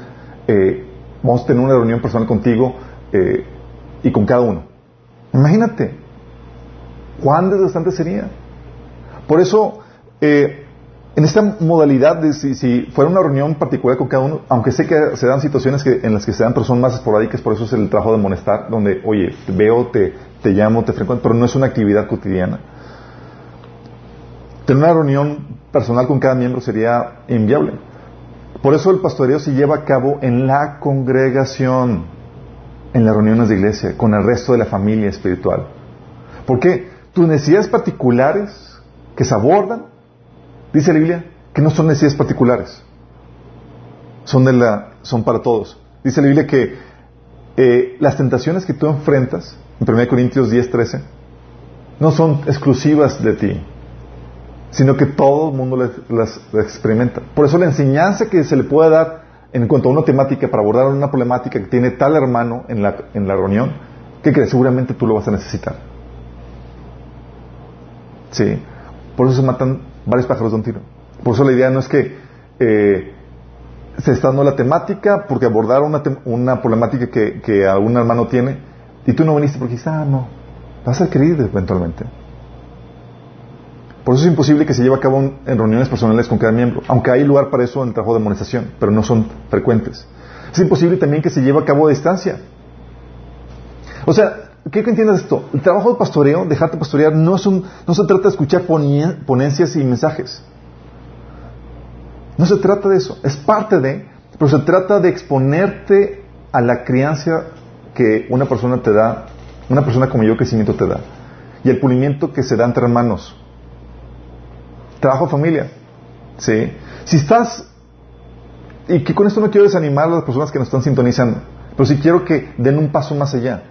eh, vamos a tener una reunión personal contigo eh, y con cada uno. Imagínate. ¿Cuán desgastante sería? Por eso, en esta modalidad de si, fuera una reunión particular con cada uno, aunque sé que se dan situaciones que, en las que se dan, pero son más esporádicas, por eso es el trabajo de amonestar, donde, oye, te veo, te, te llamo, te frecuento, pero no es una actividad cotidiana. Tener una reunión personal con cada miembro sería inviable. Por eso el pastoreo se lleva a cabo en la congregación, en las reuniones de iglesia, con el resto de la familia espiritual. ¿Por qué? Tus necesidades particulares que se abordan Dice la Biblia que no son necesidades particulares, son, de la, son para todos. Dice la Biblia que eh, las tentaciones que tú enfrentas, en 1 Corintios 10, 13, no son exclusivas de ti, sino que todo el mundo las, experimenta. Por eso la enseñanza que se le puede dar en cuanto a una temática para abordar una problemática que tiene tal hermano en la, en la reunión, que crees? Seguramente tú lo vas a necesitar. Sí. Por eso se matan varios pájaros de un tiro. Por eso la idea no es que eh, se está dando la temática porque abordar una, una problemática que, que algún hermano tiene y tú no viniste porque dices, ah, no, vas a creer eventualmente. Por eso es imposible que se lleve a cabo en reuniones personales con cada miembro, aunque hay lugar para eso en el trabajo de amonestación, pero no son frecuentes. Es imposible también que se lleve a cabo a distancia. O sea, quiero que entiendas esto. El trabajo de pastoreo, dejarte pastorear, no, es un, no se trata de escuchar ponencias y mensajes. No se trata de eso. Es parte de, pero se trata de exponerte a la crianza que una persona te da, una persona como yo, crecimiento te da. Y el pulimiento que se da entre hermanos. Trabajo familia. ¿Sí? Si estás, y que con esto no quiero desanimar a las personas que nos están sintonizando, pero si quiero que den un paso más allá.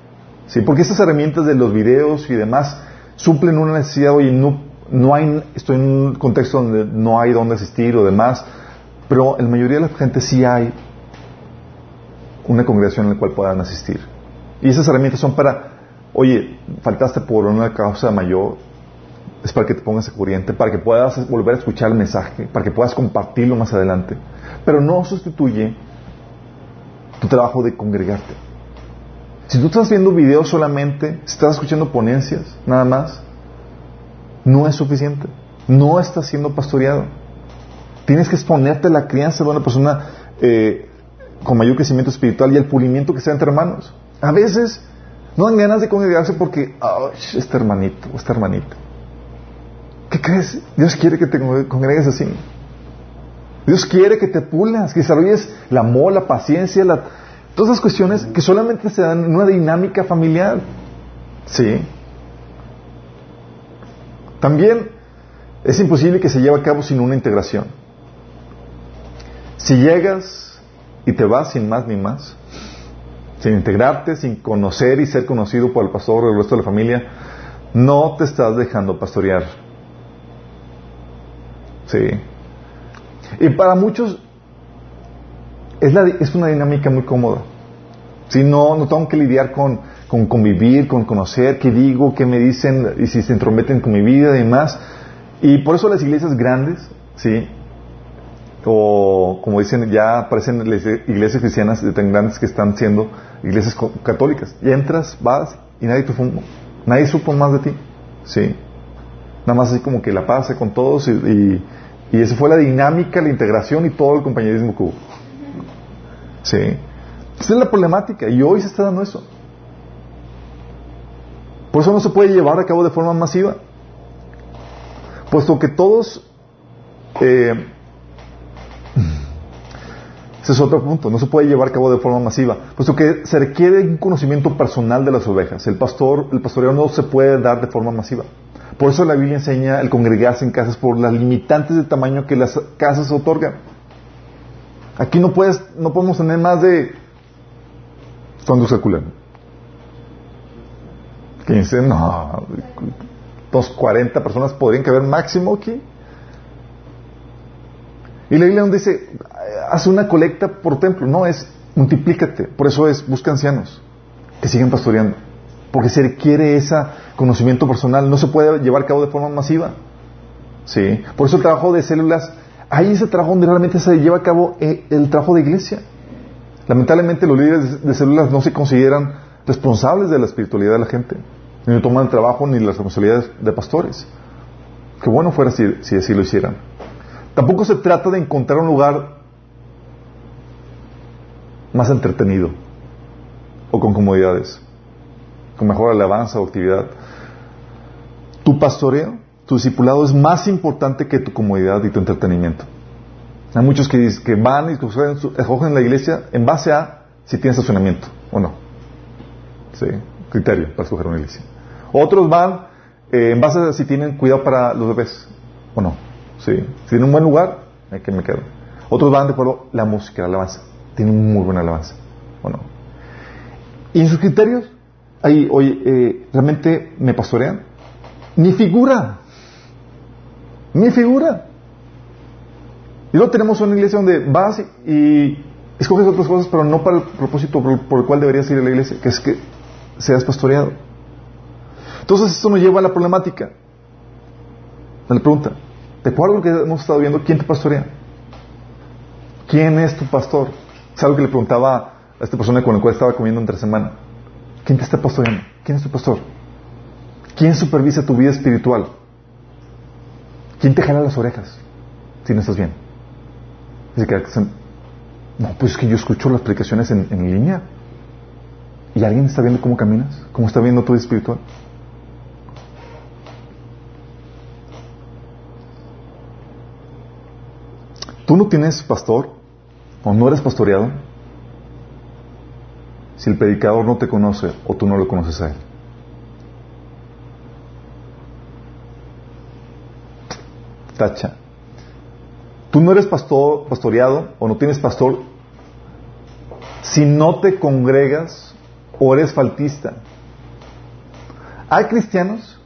¿Sí? Porque estas herramientas de los videos y demás suplen una necesidad, oye, no, no hay, estoy en un contexto donde no hay dónde asistir o demás, pero en la mayoría de la gente sí hay una congregación en la cual puedan asistir. Y esas herramientas son para, oye, faltaste por una causa mayor, es para que te pongas a corriente, para que puedas volver a escuchar el mensaje, para que puedas compartirlo más adelante. Pero no sustituye tu trabajo de congregarte. Si tú estás viendo videos solamente, si estás escuchando ponencias, nada más, no es suficiente. No estás siendo pastoreado. Tienes que exponerte a la crianza de una persona eh, con mayor crecimiento espiritual y el pulimiento que sea entre hermanos. A veces no dan ganas de congregarse porque, oh, este hermanito, esta hermanita. ¿Qué crees? Dios quiere que te congregues así. Dios quiere que te pulas, que desarrolles el amor, la paciencia, la, Todas esas cuestiones que solamente se dan en una dinámica familiar. Sí. También es imposible que se lleve a cabo sin una integración. Si llegas y te vas sin más ni más, sin integrarte, sin conocer y ser conocido por el pastor o el resto de la familia, no te estás dejando pastorear. Sí. Y para muchos es, la, es una dinámica muy cómoda. Si no, no tengo que lidiar con, con convivir, con conocer qué digo, qué me dicen y si se entrometen con mi vida y demás. Y por eso las iglesias grandes, ¿sí? O como dicen, ya aparecen iglesias cristianas de tan grandes que están siendo iglesias católicas. Y entras, vas y nadie te nadie supo más de ti, ¿sí? Nada más así como que la pase con todos y, y, y esa fue la dinámica, la integración y todo el compañerismo que hubo. ¿Sí? Esa es la problemática y hoy se está dando eso. Por eso no se puede llevar a cabo de forma masiva. Puesto que todos... Eh, ese es otro punto. No se puede llevar a cabo de forma masiva. Puesto que se requiere un conocimiento personal de las ovejas. El pastor, el pastoreo no se puede dar de forma masiva. Por eso la Biblia enseña el congregarse en casas por las limitantes de tamaño que las casas otorgan. Aquí no puedes, no podemos tener más de cuando circulan. 15, no, dos 40 personas podrían caber máximo aquí. Y la Biblia dice, haz una colecta por templo, no es multiplícate, por eso es, busca ancianos que siguen pastoreando, porque se requiere ese conocimiento personal, no se puede llevar a cabo de forma masiva. ¿Sí? Por eso el trabajo de células ahí ese trabajo donde realmente se lleva a cabo eh, el trabajo de iglesia. Lamentablemente los líderes de células no se consideran responsables de la espiritualidad de la gente, ni toman el trabajo ni las responsabilidades de pastores. Qué bueno fuera si, si así lo hicieran. Tampoco se trata de encontrar un lugar más entretenido o con comodidades, con mejor alabanza o actividad. Tu pastoreo, tu discipulado es más importante que tu comodidad y tu entretenimiento. Hay muchos que, que van y escogen la iglesia en base a si tiene estacionamiento o no. Sí, criterio para escoger una iglesia. Otros van eh, en base a si tienen cuidado para los bebés o no. Sí. Si tienen un buen lugar, hay que me quedo. Otros van de acuerdo la música, la alabanza. Tienen muy buena alabanza o no. Y en sus criterios, ahí, oye, eh, ¿realmente me pastorean? Ni figura. Ni figura. Y luego tenemos una iglesia donde vas y, escoges otras cosas, pero no para el propósito por, el cual deberías ir a la iglesia, que es que seas pastoreado. Entonces esto nos lleva a la problemática. Me pregunta, ¿de acuerdo a lo que hemos estado viendo? ¿Quién te pastorea? ¿Quién es tu pastor? Es algo que le preguntaba a esta persona con la cual estaba comiendo entre semana. ¿Quién te está pastoreando? ¿Quién es tu pastor? ¿Quién supervisa tu vida espiritual? ¿Quién te jala las orejas si no estás bien? no, pues es que yo escucho las predicaciones en, en línea. ¿Y alguien está viendo cómo caminas? ¿Cómo está viendo tu vida espiritual? Tú no tienes pastor o no eres pastoreado si el predicador no te conoce o tú no lo conoces a él. Tacha. Tú no eres pastor, pastoreado o no tienes pastor si no te congregas o eres faltista. Hay cristianos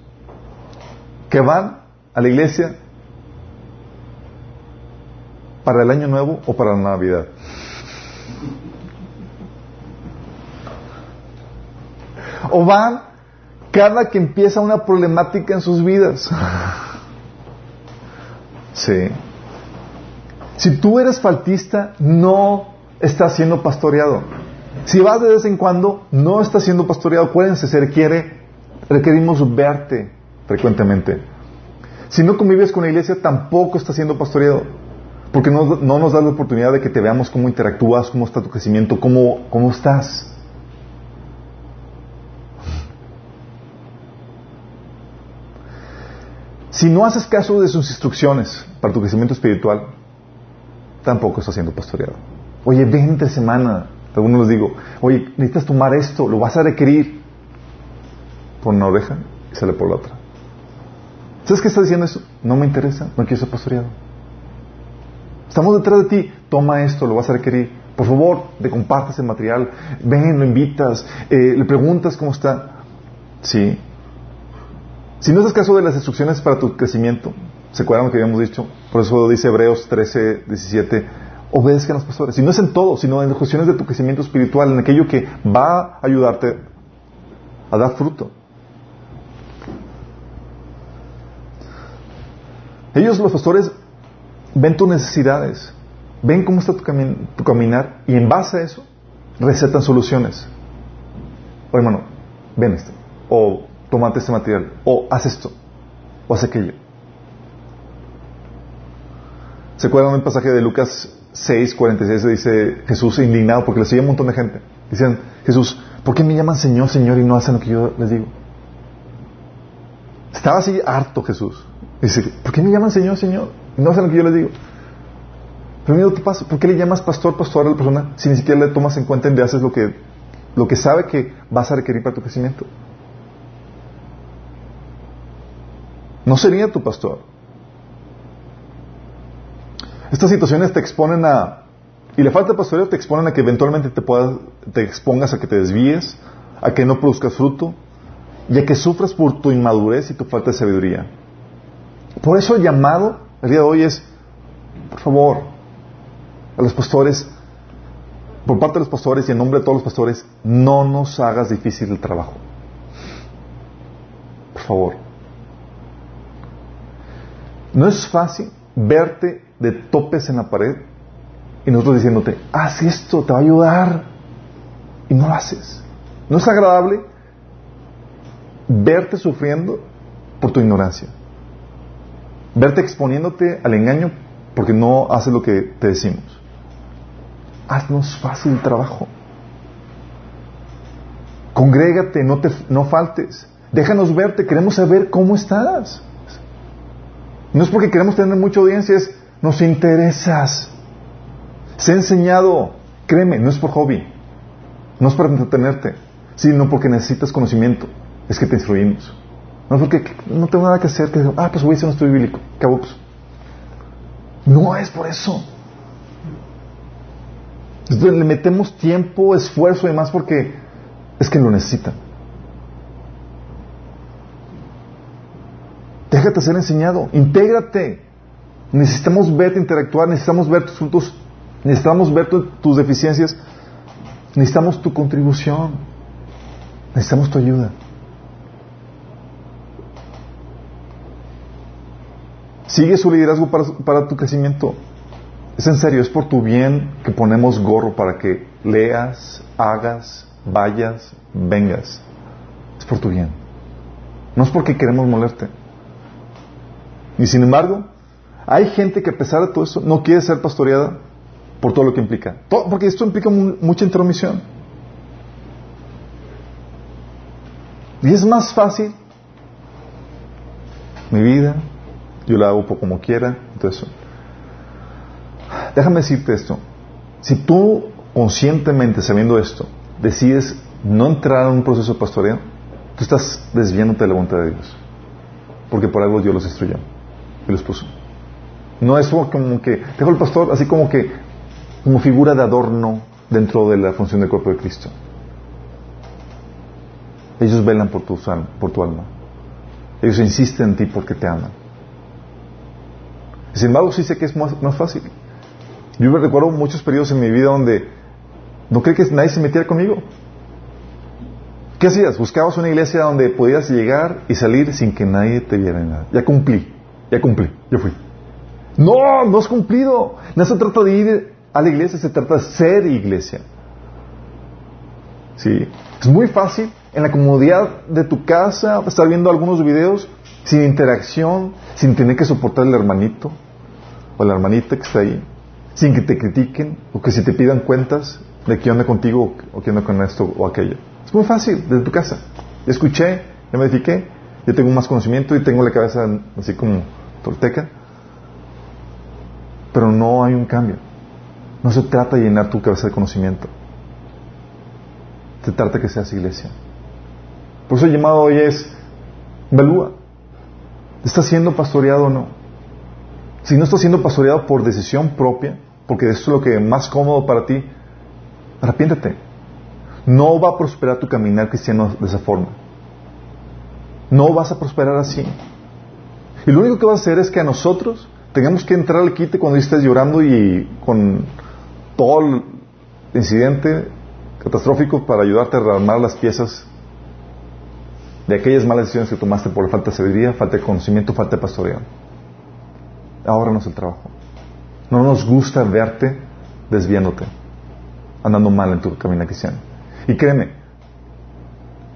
que van a la iglesia para el año nuevo o para la Navidad. O van cada que empieza una problemática en sus vidas. Sí. Si tú eres faltista, no estás siendo pastoreado. Si vas de vez en cuando, no estás siendo pastoreado. Acuérdense, se requiere, requerimos verte frecuentemente. Si no convives con la iglesia, tampoco estás siendo pastoreado. Porque no, nos da la oportunidad de que te veamos cómo interactúas, cómo está tu crecimiento, cómo, cómo estás. Si no haces caso de sus instrucciones para tu crecimiento espiritual, tampoco estás siendo pastoreado. Oye, ven entre semana. Algunos les digo, oye, necesitas tomar esto, lo vas a requerir. Por una oreja y sale por la otra. ¿Sabes qué está diciendo eso? No me interesa, no quiero ser pastoreado. Estamos detrás de ti, toma esto, lo vas a requerir. Por favor, te compartes el material, ven, lo invitas, eh, le preguntas cómo está. Sí. Si no haces caso de las instrucciones para tu crecimiento, ¿se acuerdan lo que habíamos dicho? Por eso dice Hebreos 13, 17, obedezcan a los pastores. Si no es en todo, sino en las cuestiones de tu crecimiento espiritual, en aquello que va a ayudarte a dar fruto. Ellos, los pastores, ven tus necesidades, ven cómo está tu, caminar y en base a eso recetan soluciones. O hermano, ven esto, o tomate este material, o haz esto, o haz aquello. ¿Se acuerdan del pasaje de Lucas 6, 46? Dice Jesús indignado porque le sigue un montón de gente. Dicen, Jesús, ¿por qué me llaman Señor, Señor y no hacen lo que yo les digo? Estaba así harto Jesús. Dice, ¿por qué me llaman Señor, Señor? No hacen lo que yo les digo. Pero ¿qué pasa? ¿Por qué le llamas pastor, pastor a la persona si ni siquiera le tomas en cuenta y le haces lo que, lo que sabe que vas a requerir para tu crecimiento? No sería tu pastor. Estas situaciones te exponen a... Y la falta de pastoreo te exponen a que eventualmente te, puedas, te expongas a que te desvíes, a que no produzcas fruto y a que sufras por tu inmadurez y tu falta de sabiduría. Por eso el llamado el día de hoy es, por favor, a los pastores, por parte de los pastores y en nombre de todos los pastores, no nos hagas difícil el trabajo. Por favor. No es fácil verte de topes en la pared y nosotros diciéndote, haz esto, te va a ayudar. Y no lo haces. No es agradable verte sufriendo por tu ignorancia verte exponiéndote al engaño porque no haces lo que te decimos. Haznos fácil el trabajo. Congrégate, no, te, no faltes. Déjanos verte, queremos saber cómo estás. No es porque queremos tener mucha audiencia, es nos interesas. Se ha enseñado, créeme, no es por hobby, no es para entretenerte, sino porque necesitas conocimiento. Es que te instruimos. No porque no tengo nada que hacer, que ah, pues voy a hacer un estudio bíblico. Cabo, pues. No es por eso. Entonces le metemos tiempo, esfuerzo y demás porque es que lo necesitan. Déjate ser enseñado, intégrate. Necesitamos verte interactuar, necesitamos ver tus frutos, necesitamos ver tus deficiencias, necesitamos tu contribución, necesitamos tu ayuda. Sigue su liderazgo para, tu crecimiento. Es en serio, es por tu bien que ponemos gorro para que leas, hagas, vayas, vengas. Es por tu bien. No es porque queremos molerte. Y sin embargo, hay gente que a pesar de todo eso no quiere ser pastoreada por todo lo que implica. porque esto implica mucha intromisión. Y es más fácil mi vida, yo la hago como quiera, entonces déjame decirte esto. Si tú conscientemente sabiendo esto, decides no entrar en un proceso de tú estás desviándote de la voluntad de Dios. Porque por algo Dios los instruyó y los puso. No es como que dejo el pastor así como que como figura de adorno dentro de la función del cuerpo de Cristo. Ellos velan por tu, por tu alma. Ellos insisten en ti porque te aman. Sin embargo, sí sé que es más, fácil. Yo me recuerdo muchos periodos en mi vida donde no creí que nadie se metiera conmigo. ¿Qué hacías? Buscabas una iglesia donde podías llegar y salir sin que nadie te viera nada. Ya cumplí, ya cumplí, ya fui. No, no has cumplido. No se trata de ir a la iglesia, se trata de ser iglesia. Sí. Es muy fácil en la comodidad de tu casa estar viendo algunos videos sin interacción, sin tener que soportar al hermanito o la hermanita que está ahí, sin que te critiquen o que si te pidan cuentas, de qué onda contigo o qué onda con esto o aquello. Es muy fácil, desde tu casa. Escuché, ya me ya tengo más conocimiento y tengo la cabeza así como torteca. Pero no hay un cambio. No se trata de llenar tu cabeza de conocimiento. Se trata de que seas iglesia. Por eso el llamado hoy es, evalúa. ¿Estás siendo pastoreado o no? Si no estás siendo pastoreado por decisión propia, porque eso es lo que es más cómodo para ti, Arrepiéntete. No va a prosperar tu caminar cristiano de esa forma. No vas a prosperar así. Y lo único que va a hacer es que a nosotros tengamos que entrar al quite cuando estés llorando y con todo el incidente catastrófico para ayudarte a rearmar las piezas de aquellas malas decisiones que tomaste por falta de sabiduría, falta de conocimiento, falta de pastoreo. Ahora no es el trabajo. No nos gusta verte desviándote andando mal en tu camino cristiano. Y créeme,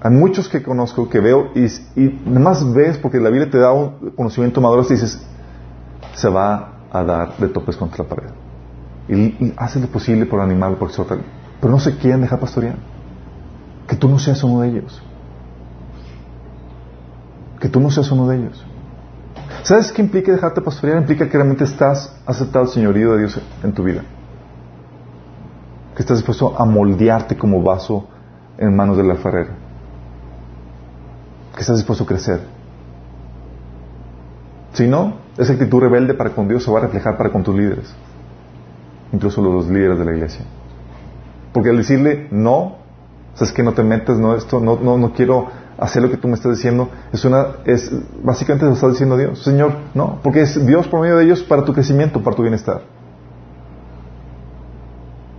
hay muchos que conozco que veo y, y más ves porque la Biblia te da un conocimiento maduro y dices, se va a dar de topes contra la pared. Y, y hace lo posible por animarlo, por exhortarlo. Pero no se quieren dejar pastorear. Que tú no seas uno de ellos. Que tú no seas uno de ellos. ¿Sabes qué implica dejarte pastorear? Implica que realmente estás aceptado el señorío de Dios en tu vida que estás dispuesto a moldearte como vaso en manos de la ferrera, que estás dispuesto a crecer. Si no, esa actitud rebelde para con Dios se va a reflejar para con tus líderes, incluso los líderes de la iglesia. Porque al decirle no, sabes que no te metes, no esto, no, no, no quiero hacer lo que tú me estás diciendo, es una, es, básicamente lo está diciendo Dios, Señor, no, porque es Dios por medio de ellos para tu crecimiento, para tu bienestar.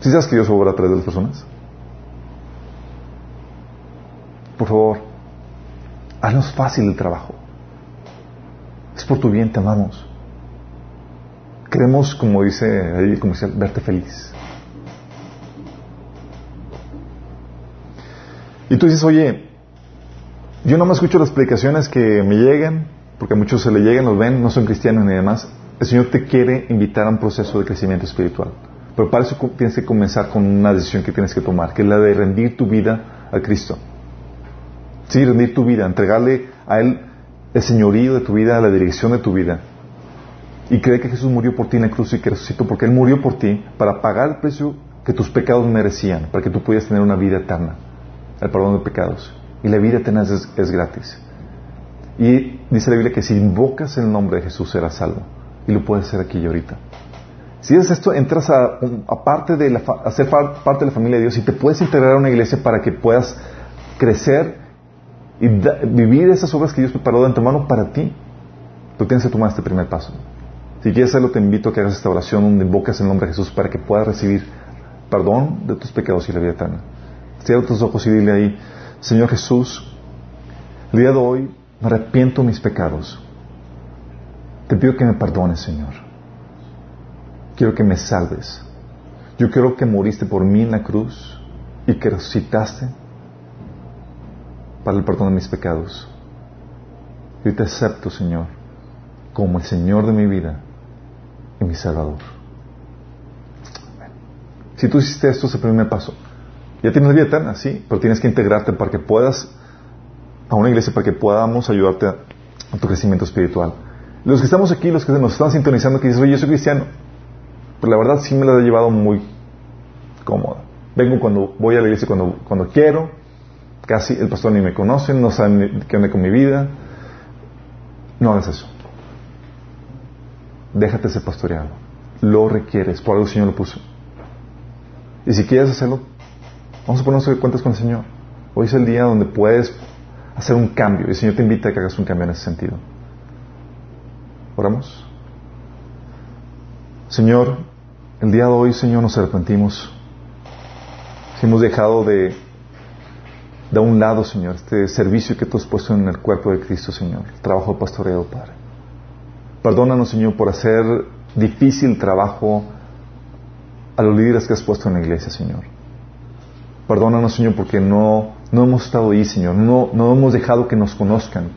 ¿Sí sabes que Dios obra a través de las personas? Por favor, haznos fácil el trabajo. Es por tu bien, te amamos. Queremos, como dice ahí el comercial, verte feliz. Y tú dices, oye, yo no me escucho las predicaciones que me llegan, porque a muchos se le llegan, los ven, no son cristianos ni demás. el Señor te quiere invitar a un proceso de crecimiento espiritual. Pero para eso tienes que comenzar con una decisión que tienes que tomar, que es la de rendir tu vida a Cristo. Sí, rendir tu vida, entregarle a Él el señorío de tu vida, la dirección de tu vida. Y creer que Jesús murió por ti en la cruz y que resucitó porque Él murió por ti para pagar el precio que tus pecados merecían, para que tú pudieras tener una vida eterna, el perdón de pecados. Y la vida eterna es, gratis. Y dice la Biblia que si invocas el nombre de Jesús serás salvo. Y lo puedes hacer aquí y ahorita. Si haces esto, entras a, parte de a ser parte de la familia de Dios y te puedes integrar a una iglesia para que puedas crecer y vivir esas obras que Dios preparó de antemano para ti. Tú tienes que tomar este primer paso. Si quieres hacerlo, te invito a que hagas esta oración donde invocas el nombre de Jesús para que puedas recibir perdón de tus pecados y la vida eterna. Cierra tus ojos y dile ahí, Señor Jesús, el día de hoy me arrepiento de mis pecados. Te pido que me perdones, Señor. Quiero que me salves. Yo quiero que moriste por mí en la cruz y que resucitaste para el perdón de mis pecados. Yo te acepto, Señor, como el Señor de mi vida y mi Salvador. Si tú hiciste esto, es el primer paso. Ya tienes vida eterna, sí, pero tienes que integrarte para que puedas a una iglesia, para que podamos ayudarte a, tu crecimiento espiritual. Los que estamos aquí, los que nos están sintonizando, que dicen, oye, yo soy cristiano, pero la verdad sí me la he llevado muy cómoda. Vengo cuando voy a la iglesia cuando, cuando quiero, casi el pastor ni me conoce, no sabe qué onda con mi vida. No hagas eso. Déjate ser pastoreado. Lo requieres, por algo el Señor lo puso. Y si quieres hacerlo, vamos a ponernos de cuentas con el Señor. Hoy es el día donde puedes hacer un cambio y el Señor te invita a que hagas un cambio en ese sentido. Oramos. Señor, el día de hoy, Señor, nos arrepentimos. Hemos dejado de, de un lado, Señor, este servicio que tú has puesto en el cuerpo de Cristo, Señor, el trabajo pastoreado, Padre. Perdónanos, Señor, por hacer difícil trabajo a los líderes que has puesto en la iglesia, Señor. Perdónanos, Señor, porque no, no hemos estado ahí, Señor. No, no hemos dejado que nos conozcan.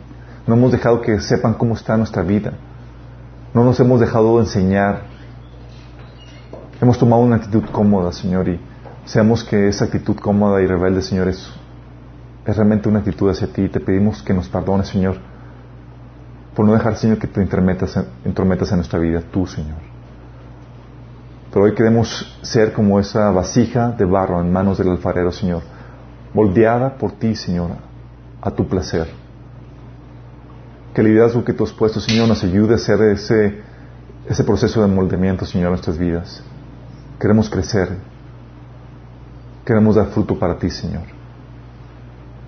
No hemos dejado que sepan cómo está nuestra vida. No nos hemos dejado enseñar. Hemos tomado una actitud cómoda, Señor, y seamos que esa actitud cómoda y rebelde, Señor, es, es realmente una actitud hacia ti. Te pedimos que nos perdones, Señor, por no dejar, Señor, que te intrometas en nuestra vida, tú, Señor. Pero hoy queremos ser como esa vasija de barro en manos del alfarero, Señor, moldeada por ti, Señor, a tu placer. Que el liderazgo que tú has puesto, Señor, nos ayude a hacer ese, ese proceso de moldeamiento, Señor, en nuestras vidas. Queremos crecer. Queremos dar fruto para ti, Señor.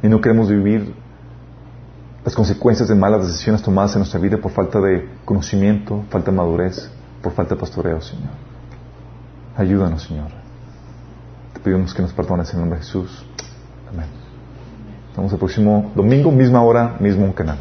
Y no queremos vivir las consecuencias de malas decisiones tomadas en nuestra vida por falta de conocimiento, falta de madurez, por falta de pastoreo, Señor. Ayúdanos, Señor. Te pedimos que nos perdones en el nombre de Jesús. Amén. Estamos el próximo domingo, misma hora, mismo canal.